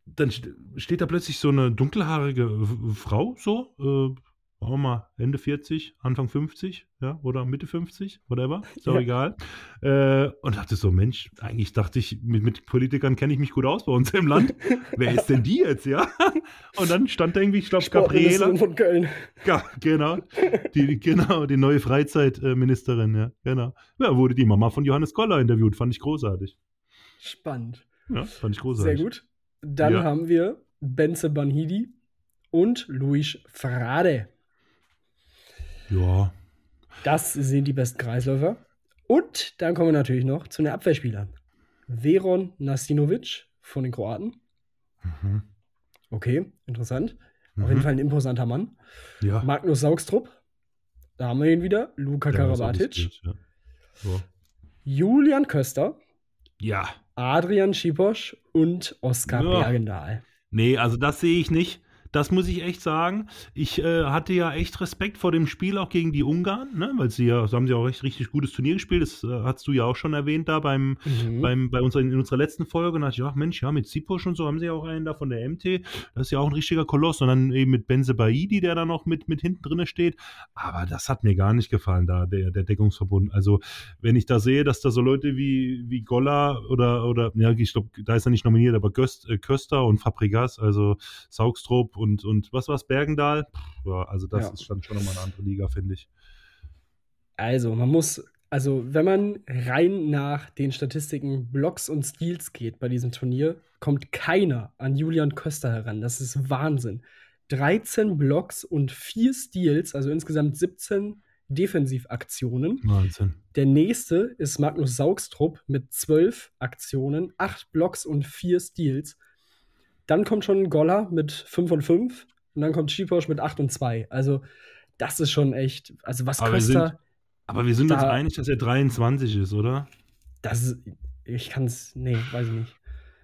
dann st- steht da plötzlich so eine dunkelhaarige W- Frau, so, äh, sagen wir mal Ende 40, Anfang 50, ja, oder Mitte 50, whatever, ist auch Ja. egal. Äh, und dachte so, Mensch, eigentlich dachte ich, mit, mit Politikern kenne ich mich gut aus bei uns im Land. Wer ist denn die jetzt, ja? Und dann stand da irgendwie, ich glaube, Gabriela. Von Köln. Ja, genau. Die, genau, die neue Freizeitministerin, ja, genau. Ja, wurde die Mama von Johannes Goller interviewt, fand ich großartig. Spannend. Ja, fand ich Sehr großartig. gut. Dann Ja. haben wir Benze Banhidi und Luis Frade. Ja, Das sind die besten Kreisläufer. Und dann kommen wir natürlich noch zu den Abwehrspielern. Veron Nasinovic von den Kroaten. mhm. Okay, interessant. Auf Mhm. jeden Fall ein imposanter Mann. ja. Magnus Saugstrup. Da haben wir ihn wieder. Luka Ja, Karabatic. Ja. So. Julian Köster. ja, Adrian Schiposch und Oskar Ja. Bergendahl. nee, also das sehe ich nicht. Das muss ich echt sagen. Ich äh, hatte ja echt Respekt vor dem Spiel auch gegen die Ungarn, ne? weil sie ja, so haben sie auch echt richtig gutes Turnier gespielt. Das äh, hast du ja auch schon erwähnt da beim, Mhm. beim, bei unserer, in unserer letzten Folge. Und da dachte ich, ach Mensch, ja, mit Ziposch und so haben sie ja auch einen da von der MT. Das ist ja auch ein richtiger Koloss. Und dann eben mit Benze Baidi, der da noch mit, mit hinten drin steht. Aber das hat mir gar nicht gefallen, da, der, der Deckungsverbund. Also, wenn ich da sehe, dass da so Leute wie, wie Golla oder, oder, ja, ich glaube, da ist er nicht nominiert, aber Göst, äh, Köster und Fabregas, also Saugstrup und, und was war's, Bergendahl? Pff, ja, also das Ja. ist dann schon nochmal eine andere Liga, finde ich. Also, man muss, also, wenn man rein nach den Statistiken Blocks und Steals geht bei diesem Turnier, kommt keiner an Julian Köster heran. Das ist Wahnsinn. 13 Blocks und 4 Steals, also insgesamt 17 Defensivaktionen. Wahnsinn. Der nächste ist Magnus Saugstrup mit 12 Aktionen, 8 Blocks und 4 Steals. Dann kommt schon Goller mit 5 und 5 und dann kommt Schiposch mit 8 und 2. Also, das ist schon echt, also was Aber wir Köster, Aber wir sind uns Da- einig, dass er 23 ist, oder? das ist, ich kann es, nee, weiß ich nicht.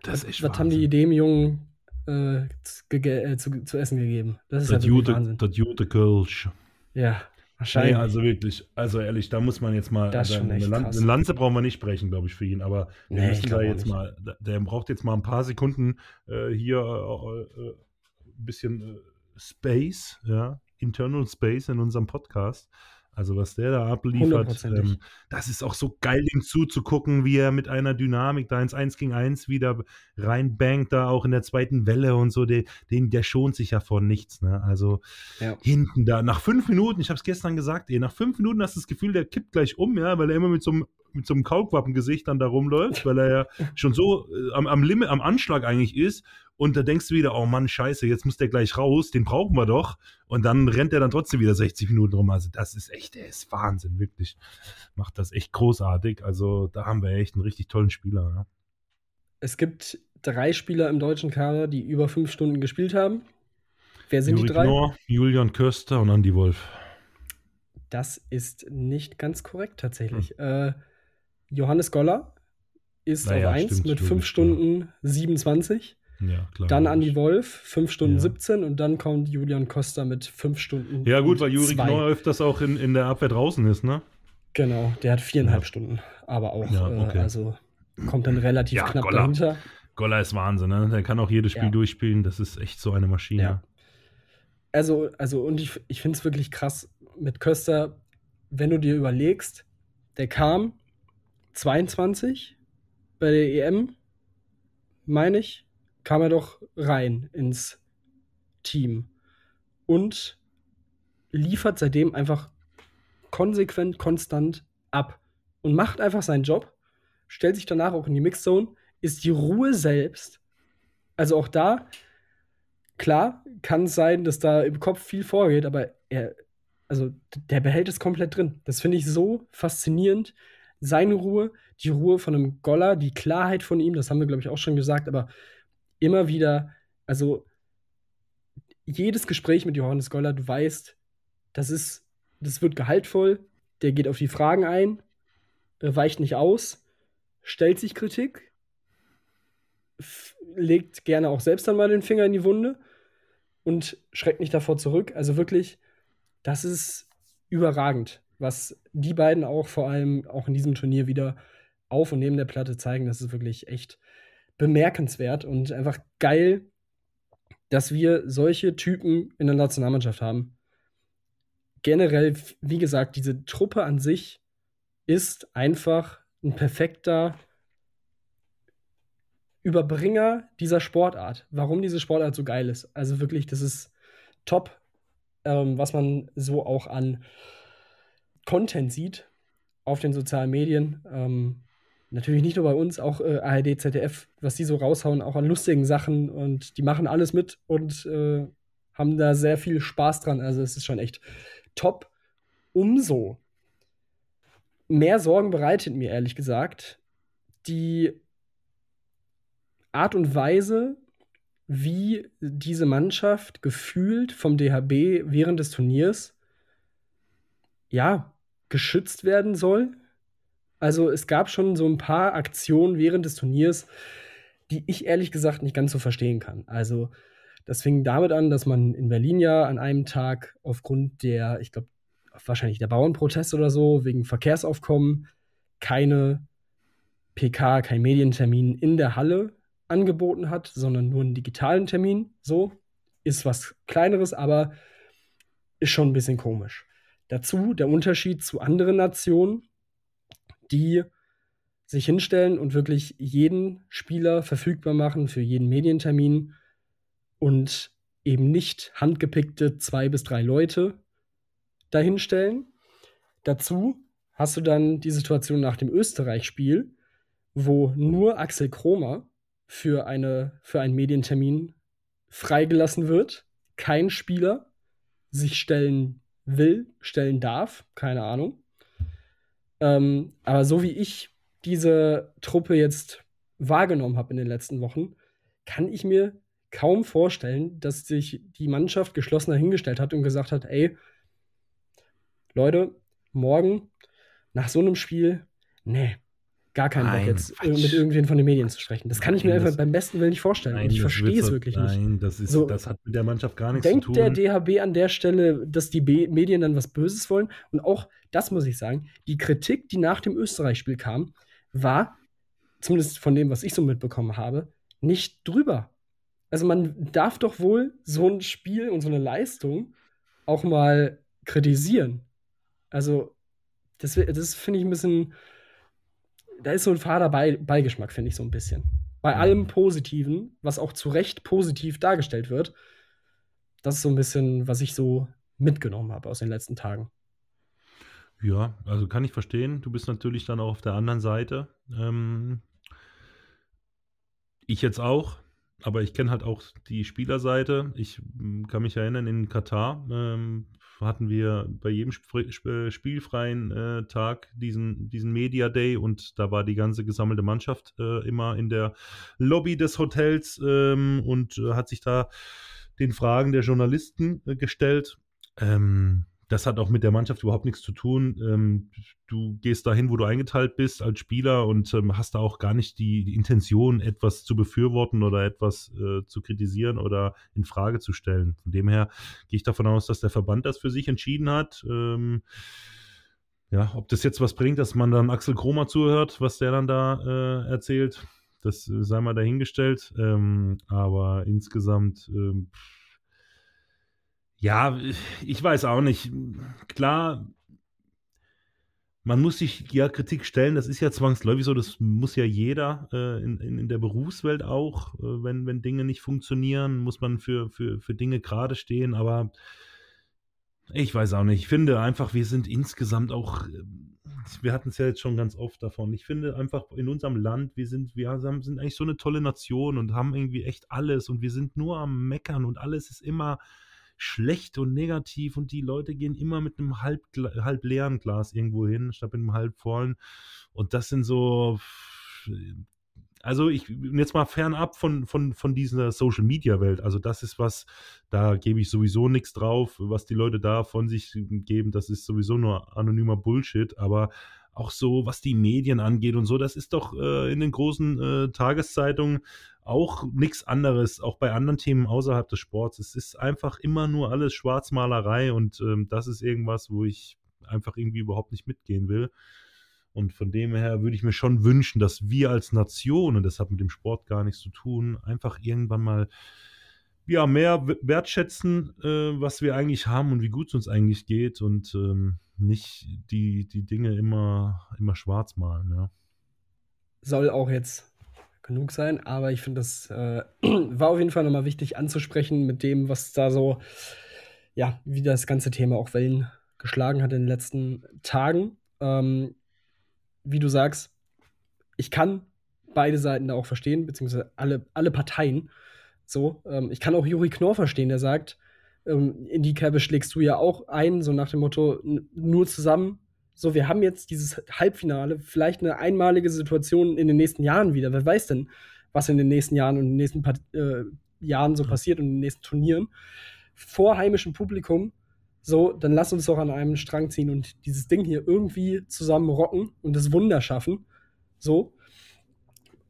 Das was ist echt was haben die Wahnsinn. dem Jungen äh, zu, äh, zu, zu essen gegeben? Das ist Das ja Jute, Wahnsinn. das Jute Kölsch. Ja, Nee, wahrscheinlich. also wirklich, also ehrlich, da muss man jetzt mal, Das eine, Lan krass. eine Lanze brauchen wir nicht brechen, glaube ich, für ihn, aber wir Nee, müssen da jetzt nicht. mal, der- der braucht jetzt mal ein paar Sekunden äh, hier äh, äh, ein bisschen äh, Space, ja, Internal Space in unserem Podcast. Also was der da abliefert, ähm, das ist auch so geil, ihm zuzugucken, wie er mit einer Dynamik da ins 1 gegen 1 wieder reinbankt, da auch in der zweiten Welle und so, der, den, der schont sich ja vor nichts. Ne? Also Ja. hinten da, nach fünf Minuten, ich habe es gestern gesagt, ey, nach fünf Minuten hast du das Gefühl, der kippt gleich um, ja, weil er immer mit so einem mit so einem Kaulquappengesicht dann da rumläuft, weil er ja schon so äh, am, am Limit, am Anschlag eigentlich ist. Und da denkst du wieder, oh Mann, scheiße, jetzt muss der gleich raus, den brauchen wir doch. Und dann rennt er dann trotzdem wieder 60 Minuten rum. Also das ist echt, der ist Wahnsinn, wirklich. Macht das echt großartig. Also da haben wir echt einen richtig tollen Spieler. Ja. Es gibt drei Spieler im deutschen Kader, die über fünf Stunden gespielt haben. Wer sind Juri die drei? Knorr, Julian Köster und Andy Wolf. Das ist nicht ganz korrekt tatsächlich. Hm. Äh, Johannes Goller ist Naja, auf 1 stimmt, mit 5 logisch, Stunden 27. Ja, klar. Dann. Andi Wolf, 5 Stunden Ja. 17 und dann kommt Julian Costa mit 5 Stunden. Ja, gut, weil Juri. Knorr öfters auch in, in der Abwehr draußen ist, ne? Genau, der hat viereinhalb Ja. Stunden, aber auch, Ja, okay. äh, also kommt dann relativ Ja, knapp Goller. dahinter. Goller ist Wahnsinn, ne? Der kann auch jedes Spiel durchspielen. Das ist echt so eine Maschine. Ja. Also, also, und ich, ich finde es wirklich krass mit Köster, wenn du dir überlegst, der kam 22 bei der EM, meine ich, kam er doch rein ins Team und liefert seitdem einfach konsequent, konstant ab und macht einfach seinen Job, stellt sich danach auch in die Mixzone, ist die Ruhe selbst. Also auch da klar, kann es sein, dass da im Kopf viel vorgeht, aber er, also der behält es komplett drin. Das finde ich so faszinierend. Seine Ruhe, die Ruhe von einem Goller, die Klarheit von ihm, das haben wir, glaube ich, auch schon gesagt, aber immer wieder, also jedes Gespräch mit Johannes Goller, du weißt, das ist, das wird gehaltvoll, der geht auf die Fragen ein, weicht nicht aus, stellt sich Kritik, legt gerne auch selbst dann mal den Finger in die Wunde und schreckt nicht davor zurück. Also wirklich, das ist überragend, was die beiden auch vor allem auch in diesem Turnier wieder auf und neben der Platte zeigen. Das ist wirklich echt bemerkenswert und einfach geil, dass wir solche Typen in der Nationalmannschaft haben. Generell, wie gesagt, diese Truppe an sich ist einfach ein perfekter Überbringer dieser Sportart. Warum diese Sportart so geil ist. Also wirklich, das ist top, ähm, was man so auch an Content sieht auf den sozialen Medien. Ähm, natürlich nicht nur bei uns, auch äh, ARD, ZDF, was die so raushauen, auch an lustigen Sachen und die machen alles mit und äh, haben da sehr viel Spaß dran. Also es ist schon echt top. Umso mehr Sorgen bereitet mir ehrlich gesagt die Art und Weise, wie diese Mannschaft gefühlt vom DHB während des Turniers ja geschützt werden soll. Also es gab schon so ein paar Aktionen während des Turniers, die ich ehrlich gesagt nicht ganz so verstehen kann. Also das fing damit an, dass man in Berlin ja an einem Tag aufgrund der, ich glaube, wahrscheinlich der Bauernproteste oder so, wegen Verkehrsaufkommen, keine PK, kein Medientermin in der Halle angeboten hat, sondern nur einen digitalen Termin. So ist was Kleineres, aber ist schon ein bisschen komisch. Dazu der Unterschied zu anderen Nationen, die sich hinstellen und wirklich jeden Spieler verfügbar machen für jeden Medientermin und eben nicht handgepickte zwei bis drei Leute dahinstellen. Dazu hast du dann die Situation nach dem Österreich-Spiel, wo nur Axel Kromer für, eine, für einen Medientermin freigelassen wird. Kein Spieler sich stellen will, stellen darf, keine Ahnung. Ähm, aber so wie ich diese Truppe jetzt wahrgenommen habe in den letzten Wochen, kann ich mir kaum vorstellen, dass sich die Mannschaft geschlossen dahingestellt hat und gesagt hat, ey, Leute, morgen nach so einem Spiel, nee, gar keinen nein, Bock jetzt Quatsch. mit irgendwen von den Medien zu sprechen. Das kann ich mir nein, einfach beim besten Willen nicht vorstellen. Nein, und ich verstehe es wirklich nicht. Nein, das, ist, so, das hat mit der Mannschaft gar nichts zu tun. Denkt der DHB an der Stelle, dass die B Medien dann was Böses wollen? Und auch, das muss ich sagen, die Kritik, die nach dem Österreich-Spiel kam, war, zumindest von dem, was ich so mitbekommen habe, nicht drüber. Also man darf doch wohl so ein Spiel und so eine Leistung auch mal kritisieren. Also, das, das finde ich ein bisschen da ist so ein fader Beigeschmack, finde ich so ein bisschen. Bei allem Positiven, was auch zu Recht positiv dargestellt wird, das ist so ein bisschen, was ich so mitgenommen habe aus den letzten Tagen. Ja, also kann ich verstehen. Du bist natürlich dann auch auf der anderen Seite. Ähm, ich jetzt auch, aber ich kenne halt auch die Spielerseite. Ich kann mich erinnern, in Katar ähm, hatten wir bei jedem sp spielfreien äh, Tag diesen, diesen Media Day und da war die ganze gesammelte Mannschaft äh, immer in der Lobby des Hotels ähm, und äh, hat sich da den Fragen der Journalisten äh, gestellt. Ähm, das hat auch mit der Mannschaft überhaupt nichts zu tun. Ähm, du gehst dahin, wo du eingeteilt bist als Spieler und ähm, hast da auch gar nicht die, Intention, etwas zu befürworten oder etwas äh, zu kritisieren oder in Frage zu stellen. Von dem her gehe ich davon aus, dass der Verband das für sich entschieden hat. Ähm, ja, ob das jetzt was bringt, dass man dann Axel Kromer zuhört, was der dann da äh, erzählt, das äh, sei mal dahingestellt. Ähm, aber insgesamt ähm, ja, ich weiß auch nicht. Klar, man muss sich ja Kritik stellen, das ist ja zwangsläufig so, das muss ja jeder äh, in, in, in, der Berufswelt auch, äh, wenn, wenn Dinge nicht funktionieren, muss man für, für, für Dinge gerade stehen, aber ich weiß auch nicht. Ich finde einfach, wir sind insgesamt auch äh, wir hatten es ja jetzt schon ganz oft davon. Ich finde einfach in unserem Land, wir sind, wir haben, sind eigentlich so eine tolle Nation und haben irgendwie echt alles und wir sind nur am Meckern und alles ist immer schlecht und negativ und die Leute gehen immer mit einem halb, halb leeren Glas irgendwo hin, statt mit einem halb vollen. Und das sind so also ich jetzt mal fernab von, von, von dieser Social Media Welt. Also das ist was, da gebe ich sowieso nichts drauf, was die Leute da von sich geben. Das ist sowieso nur anonymer Bullshit. Aber auch so, was die Medien angeht und so, das ist doch äh, in den großen äh, Tageszeitungen auch nichts anderes, auch bei anderen Themen außerhalb des Sports. Es ist einfach immer nur alles Schwarzmalerei und ähm, das ist irgendwas, wo ich einfach irgendwie überhaupt nicht mitgehen will. Und von dem her würde ich mir schon wünschen, dass wir als Nation, und das hat mit dem Sport gar nichts zu tun, einfach irgendwann mal ja, mehr wertschätzen, äh, was wir eigentlich haben und wie gut es uns eigentlich geht und ähm, nicht die, die Dinge immer, immer schwarz malen. Ja. Soll auch jetzt genug sein, aber ich finde, das äh, war auf jeden Fall nochmal wichtig anzusprechen mit dem, was da so, ja, wie das ganze Thema auch Wellen geschlagen hat in den letzten Tagen. Ähm, wie du sagst, ich kann beide Seiten da auch verstehen, beziehungsweise alle, alle Parteien. So, ähm, ich kann auch Juri Knorr verstehen, der sagt, ähm, in die Kerbe schlägst du ja auch ein, so nach dem Motto, nur zusammen. So, wir haben jetzt dieses Halbfinale, vielleicht eine einmalige Situation in den nächsten Jahren wieder. Wer weiß denn, was in den nächsten Jahren und in den nächsten Part äh, Jahren so passiert und in den nächsten Turnieren. Vor heimischem Publikum so, dann lass uns doch an einem Strang ziehen und dieses Ding hier irgendwie zusammen rocken und das Wunder schaffen. So.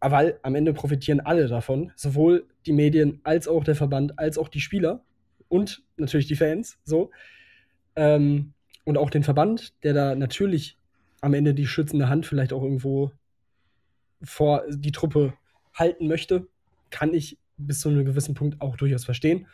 Weil am Ende profitieren alle davon. Sowohl die Medien als auch der Verband, als auch die Spieler und natürlich die Fans. So. Ähm, und auch den Verband, der da natürlich am Ende die schützende Hand vielleicht auch irgendwo vor die Truppe halten möchte, kann ich bis zu einem gewissen Punkt auch durchaus verstehen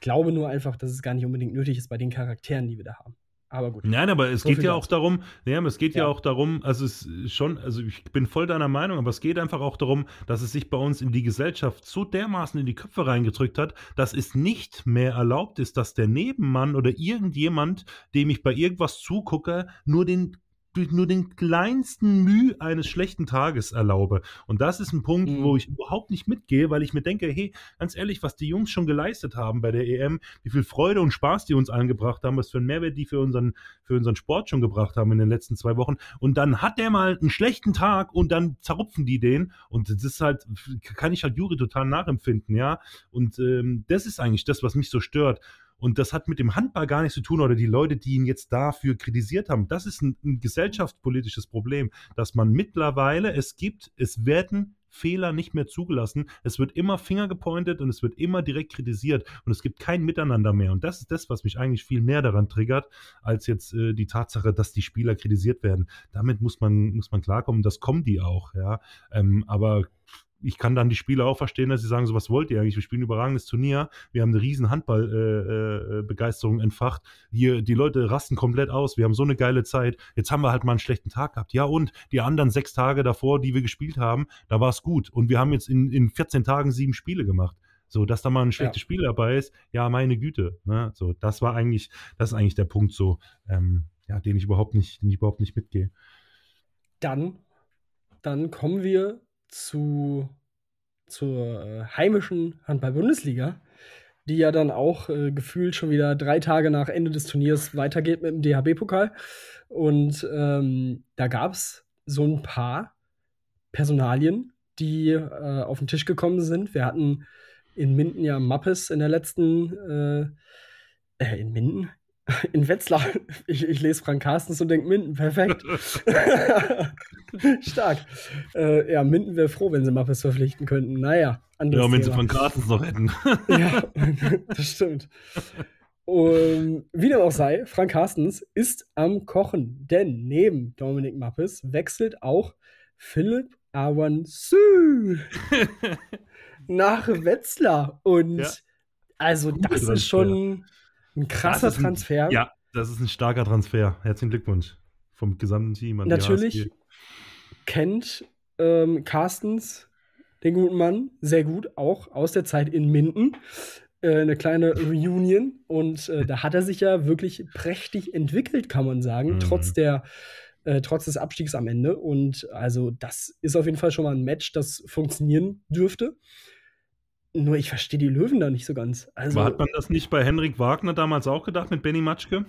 glaube nur einfach, dass es gar nicht unbedingt nötig ist bei den Charakteren, die wir da haben. Aber gut. Nein, aber es so geht ja auch darum, ja, es geht ja. ja. auch darum, also es ist schon, also ich bin voll deiner Meinung, aber es geht einfach auch darum, dass es sich bei uns in die Gesellschaft so dermaßen in die Köpfe reingedrückt hat, dass es nicht mehr erlaubt ist, dass der Nebenmann oder irgendjemand, dem ich bei irgendwas zugucke, nur den nur den kleinsten Mühe eines schlechten Tages erlaube. Und das ist ein Punkt, mhm. wo ich überhaupt nicht mitgehe, weil ich mir denke, hey, ganz ehrlich, was die Jungs schon geleistet haben bei der EM, wie viel Freude und Spaß die uns angebracht haben, was für einen Mehrwert die für unseren, für unseren Sport schon gebracht haben in den letzten zwei Wochen. Und dann hat der mal einen schlechten Tag und dann zerrupfen die den. Und das ist halt, kann ich halt Juri total nachempfinden, ja. Und ähm, das ist eigentlich das, was mich so stört. Und das hat mit dem Handball gar nichts zu tun oder die Leute, die ihn jetzt dafür kritisiert haben. Das ist ein, ein gesellschaftspolitisches Problem, dass man mittlerweile es gibt, es werden Fehler nicht mehr zugelassen. Es wird immer Finger gepointet und es wird immer direkt kritisiert und es gibt kein Miteinander mehr. Und das ist das, was mich eigentlich viel mehr daran triggert, als jetzt äh, die Tatsache, dass die Spieler kritisiert werden. Damit muss man, muss man klarkommen, das kommen die auch, ja. Ähm, aber ich kann dann die Spieler auch verstehen, dass sie sagen, so was wollt ihr eigentlich? Wir spielen ein überragendes Turnier, wir haben eine riesen Handballbegeisterung äh, äh, entfacht. Hier, die Leute rasten komplett aus, wir haben so eine geile Zeit. Jetzt haben wir halt mal einen schlechten Tag gehabt. Ja, und die anderen sechs Tage davor, die wir gespielt haben, da war es gut. Und wir haben jetzt in, in 14 Tagen sieben Spiele gemacht. So, dass da mal ein schlechtes ja. Spiel dabei ist, ja, meine Güte. Ne? So, das war eigentlich, das ist eigentlich der Punkt so, ähm, ja, den ich überhaupt nicht, den ich überhaupt nicht mitgehe. Dann, dann kommen wir zu, zur äh, heimischen Handball-Bundesliga, die ja dann auch äh, gefühlt schon wieder drei Tage nach Ende des Turniers weitergeht mit dem DHB-Pokal. Und ähm, da gab es so ein paar Personalien, die äh, auf den Tisch gekommen sind. Wir hatten in Minden ja Mappes in der letzten, äh, äh in Minden, in Wetzlar. Ich, ich lese Frank Carstens und denke, Minden, perfekt. Stark. Äh, ja, Minden wäre froh, wenn sie Mappes verpflichten könnten. Naja, anderes Ja, wenn Thema. sie Frank Carstens noch hätten. ja, das stimmt. Und wie dem auch sei, Frank Carstens ist am Kochen, denn neben Dominik Mappes wechselt auch Philipp Awansu nach Wetzlar. Und ja. also, das ist schon ein krasser ein, Transfer. Ja, das ist ein starker Transfer. Herzlichen Glückwunsch vom gesamten Team. Natürlich kennt ähm, Carstens den guten Mann sehr gut, auch aus der Zeit in Minden. Äh, eine kleine Reunion und äh, da hat er sich ja wirklich prächtig entwickelt, kann man sagen, mhm. trotz der äh, trotz des Abstiegs am Ende. Und also das ist auf jeden Fall schon mal ein Match, das funktionieren dürfte. Nur ich verstehe die Löwen da nicht so ganz. Also, Hat man das nicht bei Henrik Wagner damals auch gedacht mit Benny Matschke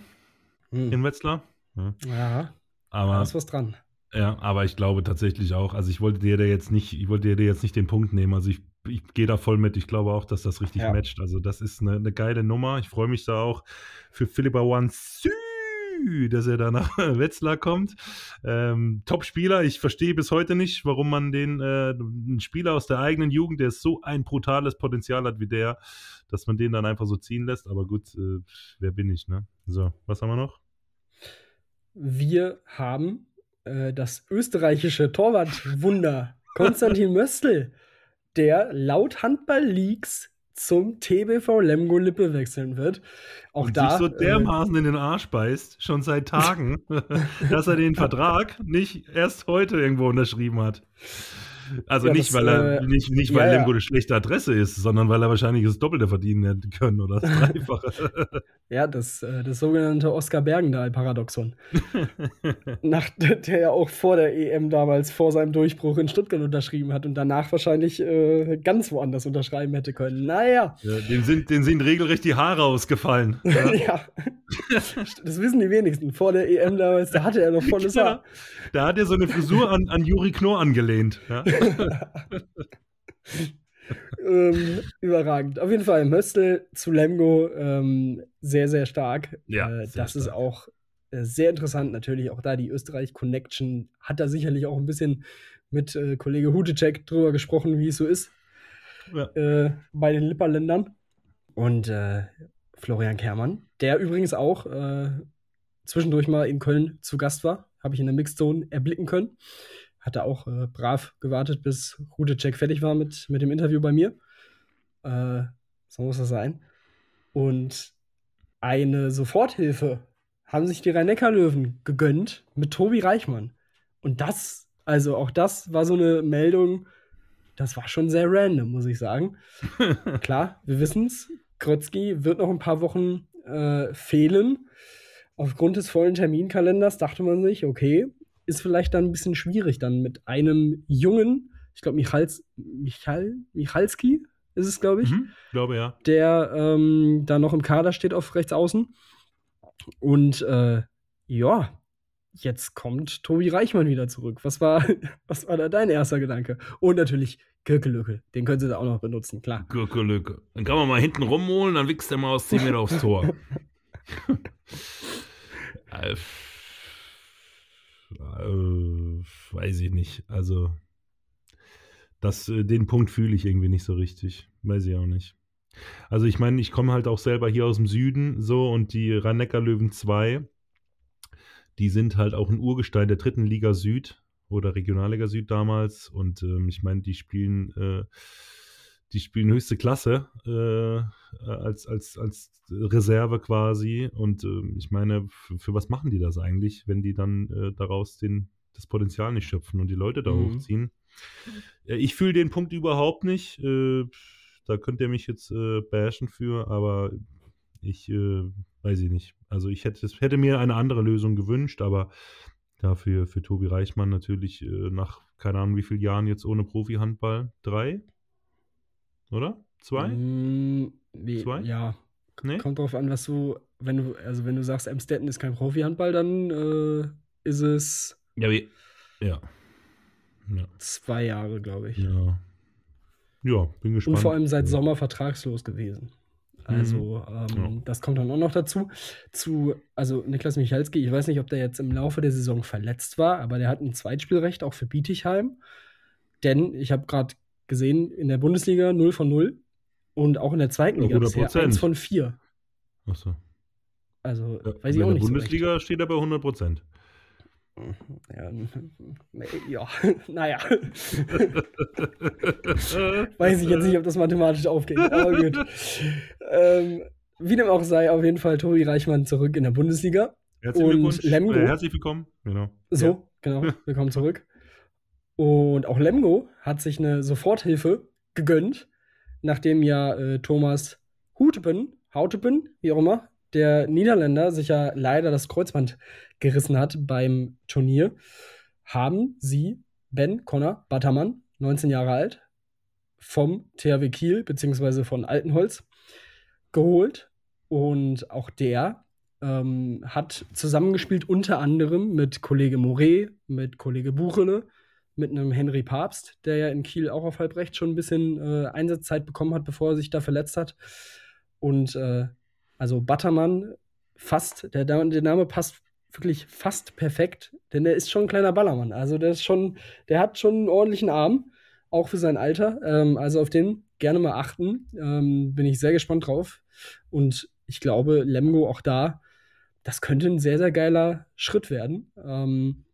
hm. in Wetzlar? Ja, ja aber da ist was dran. Ja, aber ich glaube tatsächlich auch, also ich wollte dir da jetzt nicht, ich wollte dir jetzt nicht den Punkt nehmen, also ich, ich gehe da voll mit, ich glaube auch, dass das richtig Ja. matcht, also das ist eine, eine geile Nummer, ich freue mich da auch für Philippa Dass er da nach Wetzlar kommt. Ähm, Top-Spieler, ich verstehe bis heute nicht, warum man den, äh, einen Spieler aus der eigenen Jugend, der so ein brutales Potenzial hat wie der, dass man den dann einfach so ziehen lässt, aber gut, äh, wer bin ich, ne? So, was haben wir noch? Wir haben äh, das österreichische Torwartwunder Konstantin Möstl, der laut Handball-Leaks zum TBV Lemgo Lippe wechseln wird. Auch und da. sich so äh, dermaßen in den Arsch beißt, schon seit Tagen, dass er den Vertrag nicht erst heute irgendwo unterschrieben hat. Also Ja, nicht, das, weil er äh, nicht, nicht weil ja. Lemgo eine schlechte Adresse ist, sondern weil er wahrscheinlich das Doppelte verdienen hätte können oder das Dreifache. Ja, das, äh, das sogenannte Oskar Bergendahl-Paradoxon. Nach der ja auch vor der EM damals vor seinem Durchbruch in Stuttgart unterschrieben hat und danach wahrscheinlich äh, ganz woanders unterschreiben hätte können. Naja, ja, dem, sind, dem sind regelrecht die Haare ausgefallen. Ja. ja. das wissen die wenigsten. Vor der EM damals, da hatte er noch volles Haar. Da hat er so eine Frisur an, an Juri Knorr angelehnt. Ja? ähm, überragend. Auf jeden Fall, Möstl zu Lemgo, ähm, sehr, sehr stark. Ja, äh, sehr das ist stark. auch äh, sehr interessant. Natürlich auch da die Österreich-Connection hat da sicherlich auch ein bisschen mit äh, Kollege Hutecek drüber gesprochen, wie es so ist Ja. äh, bei den Lipperländern. Und äh, Florian Kermann, der übrigens auch äh, zwischendurch mal in Köln zu Gast war, habe ich in der Mixzone erblicken können. Hat er auch äh, brav gewartet, bis Hutecek fertig war mit, mit dem Interview bei mir. Äh, so muss das sein. Und eine Soforthilfe haben sich die Rhein-Neckar-Löwen gegönnt mit Tobi Reichmann. Und das, also auch das war so eine Meldung, das war schon sehr random, muss ich sagen. Klar, wir wissen es. Krötzky wird noch ein paar Wochen äh, fehlen. Aufgrund des vollen Terminkalenders dachte man sich, okay, ist vielleicht dann ein bisschen schwierig, dann mit einem jungen, ich glaube, Michals, Michal, Michalski ist es, glaube ich, Mhm, glaube ja. der ähm, da noch im Kader steht auf rechts außen. Und äh, ja, jetzt kommt Tobi Reichmann wieder zurück. Was war, was war da dein erster Gedanke? Und natürlich Kirkelücke, den können sie da auch noch benutzen, klar. Gürkelücke. Dann kann man mal hinten rumholen, dann wichst er mal aus 10 Meter aufs Tor. äh, äh, weiß ich nicht. Also, das, äh, den Punkt fühle ich irgendwie nicht so richtig. Weiß ich auch nicht. Also, ich meine, ich komme halt auch selber hier aus dem Süden so und die Rhein-Neckar-Löwen 2, die sind halt auch ein Urgestein der dritten Liga Süd oder Regionalliga Süd damals und ähm, ich meine, die spielen. Äh, die spielen höchste Klasse äh, als, als, als Reserve quasi. Und ähm, ich meine, für, was machen die das eigentlich, wenn die dann äh, daraus den, das Potenzial nicht schöpfen und die Leute da Mhm. hochziehen? Ich fühle den Punkt überhaupt nicht. Äh, da könnt ihr mich jetzt äh, bashen für, aber ich äh, weiß ich nicht. Also ich hätte, hätte mir eine andere Lösung gewünscht, aber dafür für Tobi Reichmann natürlich äh, nach keine Ahnung wie vielen Jahren jetzt ohne Profi-Handball. Drei? Oder? Zwei? Mm, wie, Zwei? Ja, Nee? kommt drauf an, was du, wenn du, also wenn du sagst, Amstetten ist kein Profi-Handball, dann äh, ist es Ja, wie, ja. Ja. zwei Jahre, glaube ich. Ja. Ja, bin gespannt. Und vor allem seit Sommer vertragslos gewesen. Also, ähm, Ja. das kommt dann auch noch dazu. Zu, also Niklas Michalski, ich weiß nicht, ob der jetzt im Laufe der Saison verletzt war, aber der hat ein Zweitspielrecht auch für Bietigheim. Denn ich habe gerade gesehen, in der Bundesliga 0 von 0 und auch in der zweiten Liga bisher 100%. 1 von 4. Achso. Also, Ja, weiß ich in auch der nicht Bundesliga steht er bei 100 Prozent. so. Ja, ja, naja. Weiß ich jetzt nicht, ob das mathematisch aufgeht, aber gut. ähm, wie dem auch sei, auf jeden Fall Tobi Reichmann zurück in der Bundesliga. Herzlichen Und. Lemgo. Äh, herzlich willkommen. Genau. So, Ja. genau, willkommen zurück. Und auch Lemgo hat sich eine Soforthilfe gegönnt, nachdem ja äh, Thomas Huteben, Hauteben, wie auch immer, der Niederländer sich ja leider das Kreuzband gerissen hat beim Turnier, haben sie Ben Connor Battermann, 19 Jahre alt, vom THW Kiel bzw. von Altenholz geholt. Und auch der ähm, hat zusammengespielt unter anderem mit Kollege Moret, mit Kollege Buchele, mit einem Henry Papst, der ja in Kiel auch auf Halbrecht schon ein bisschen äh, Einsatzzeit bekommen hat, bevor er sich da verletzt hat. Und äh, also Battermann, fast, der, der Name passt wirklich fast perfekt, denn der ist schon ein kleiner Ballermann. Also der ist schon, der hat schon einen ordentlichen Arm, auch für sein Alter. Ähm, also auf den gerne mal achten. Ähm, bin ich sehr gespannt drauf. Und ich glaube, Lemgo auch da, das könnte ein sehr, sehr geiler Schritt werden. Ähm,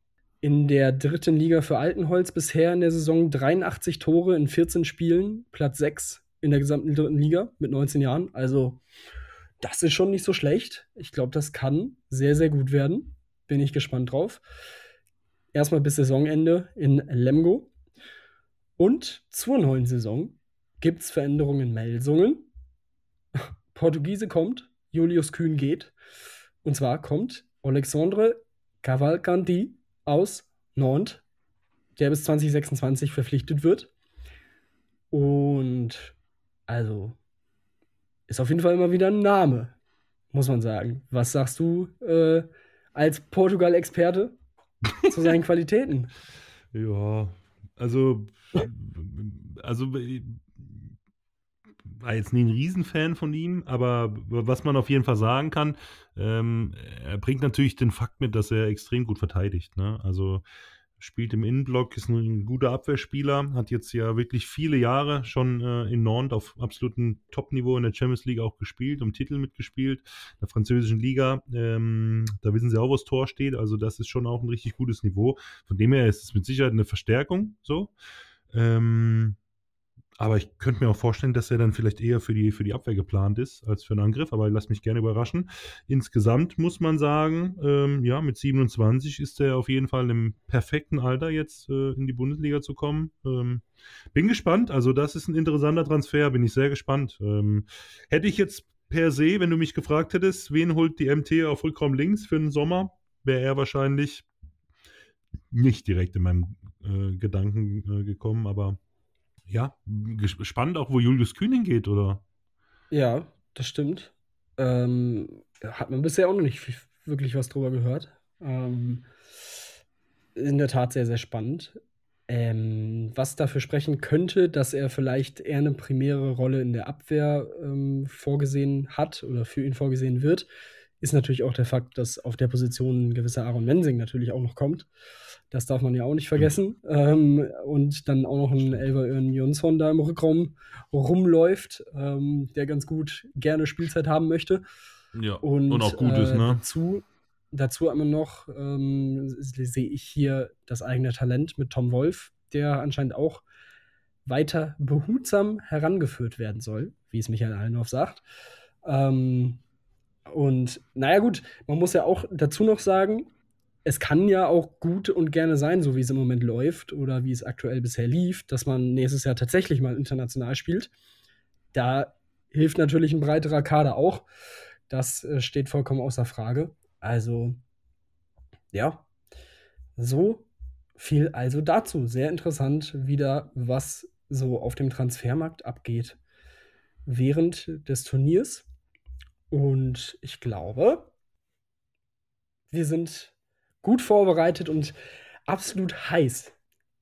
in der dritten Liga für Altenholz bisher in der Saison 83 Tore in 14 Spielen, Platz 6 in der gesamten dritten Liga mit 19 Jahren. Also, das ist schon nicht so schlecht. Ich glaube, das kann sehr, sehr gut werden. Bin ich gespannt drauf. Erstmal bis Saisonende in Lemgo. Und zur neuen Saison gibt es Veränderungen in Melsungen. Portugiese kommt, Julius Kühn geht. Und zwar kommt Alexandre Cavalcanti aus Nantes, der bis 2026 verpflichtet wird. Und also ist auf jeden Fall immer wieder ein Name, muss man sagen. Was sagst du äh, als Portugal-Experte zu seinen Qualitäten? Ja, also, also war jetzt nie ein Riesenfan von ihm, aber was man auf jeden Fall sagen kann, ähm, er bringt natürlich den Fakt mit, dass er extrem gut verteidigt. Ne? Also spielt im Innenblock, ist ein guter Abwehrspieler, hat jetzt ja wirklich viele Jahre schon äh, in Nantes auf absolutem Top-Niveau in der Champions League auch gespielt, um Titel mitgespielt, in der französischen Liga. Ähm, da wissen sie auch, wo das Tor steht. Also das ist schon auch ein richtig gutes Niveau. Von dem her ist es mit Sicherheit eine Verstärkung. So. Ähm, aber ich könnte mir auch vorstellen, dass er dann vielleicht eher für die, für die Abwehr geplant ist als für einen Angriff. Aber lass mich gerne überraschen. Insgesamt muss man sagen, ähm, ja, mit 27 ist er auf jeden Fall im perfekten Alter, jetzt äh, in die Bundesliga zu kommen. Ähm, bin gespannt. Also, das ist ein interessanter Transfer. Bin ich sehr gespannt. Ähm, hätte ich jetzt per se, wenn du mich gefragt hättest, wen holt die MT auf Rückraum links für den Sommer, wäre er wahrscheinlich nicht direkt in meinem äh, Gedanken äh, gekommen, aber ja, spannend auch, wo Julius Kühn hingeht, oder? Ja, das stimmt. Ähm, hat man bisher auch noch nicht wirklich was drüber gehört. Ähm, in der Tat sehr, sehr spannend. Ähm, was dafür sprechen könnte, dass er vielleicht eher eine primäre Rolle in der Abwehr ähm, vorgesehen hat oder für ihn vorgesehen wird, ist natürlich auch der Fakt, dass auf der Position ein gewisser Aaron Mensing natürlich auch noch kommt. Das darf man ja auch nicht vergessen. Mhm. Ähm, und dann auch noch ein Elver Jonsson da im Rückraum rumläuft, ähm, der ganz gut gerne Spielzeit haben möchte. Ja, und, und auch gut äh, ist, ne? Dazu, dazu aber noch ähm, sehe ich hier das eigene Talent mit Tom Wolf, der anscheinend auch weiter behutsam herangeführt werden soll, wie es Michael Allenhoff sagt. Ähm, und naja, gut, man muss ja auch dazu noch sagen, es kann ja auch gut und gerne sein, so wie es im Moment läuft oder wie es aktuell bisher lief, dass man nächstes Jahr tatsächlich mal international spielt. Da hilft natürlich ein breiterer Kader auch. Das äh, steht vollkommen außer Frage. Also, ja, so viel also dazu. Sehr interessant wieder, was so auf dem Transfermarkt abgeht während des Turniers. Und ich glaube, wir sind gut vorbereitet und absolut heiß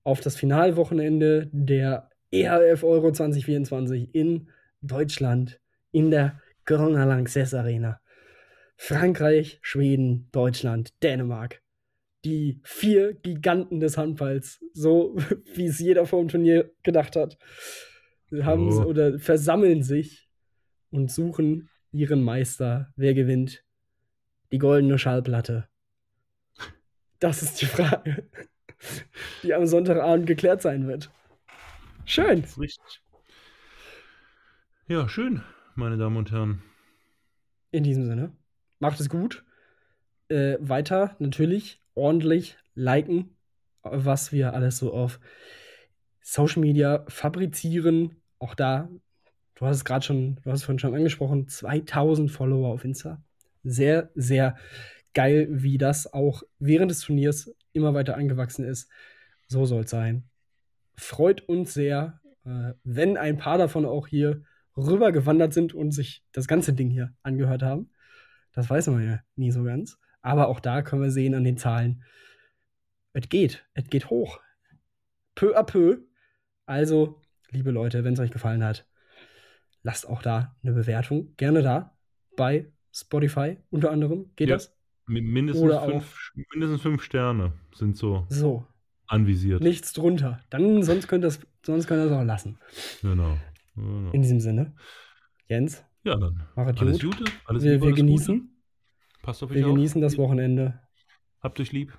auf das Finalwochenende der EHF Euro 2024 in Deutschland in der Kölner Lanxess Arena. Frankreich, Schweden, Deutschland, Dänemark. Die vier Giganten des Handballs, so wie es jeder vor dem Turnier gedacht hat, haben oh. oder versammeln sich und suchen ihren Meister. Wer gewinnt? Die goldene Schallplatte das ist die Frage, die am Sonntagabend geklärt sein wird. Schön. Richtig. Ja, schön, meine Damen und Herren. In diesem Sinne, macht es gut. Äh, weiter natürlich ordentlich liken, was wir alles so auf Social Media fabrizieren. Auch da, du hast es gerade schon, du hast es vorhin schon angesprochen, 2000 Follower auf Insta. sehr, sehr geil, wie das auch während des Turniers immer weiter angewachsen ist. So soll es sein. Freut uns sehr, äh, wenn ein paar davon auch hier rübergewandert sind und sich das ganze Ding hier angehört haben. Das weiß man ja nie so ganz. Aber auch da können wir sehen an den Zahlen, es geht, es geht hoch. Peu à peu. Also, liebe Leute, wenn es euch gefallen hat, lasst auch da eine Bewertung. Gerne da bei Spotify unter anderem. Geht Ja. das? Mindestens fünf, mindestens fünf Sterne sind so So, anvisiert. nichts drunter. Dann, sonst könnt ihr es sonst könnt auch lassen. Genau. genau. In diesem Sinne, Jens, Ja, dann. Machet Alles gut. Gute. Alles wir, Liebe, wir alles genießen. Gute. Passt auf euch Wir auf. genießen das Wochenende. Habt euch lieb.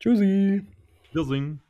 Tschüssi. Wir singen.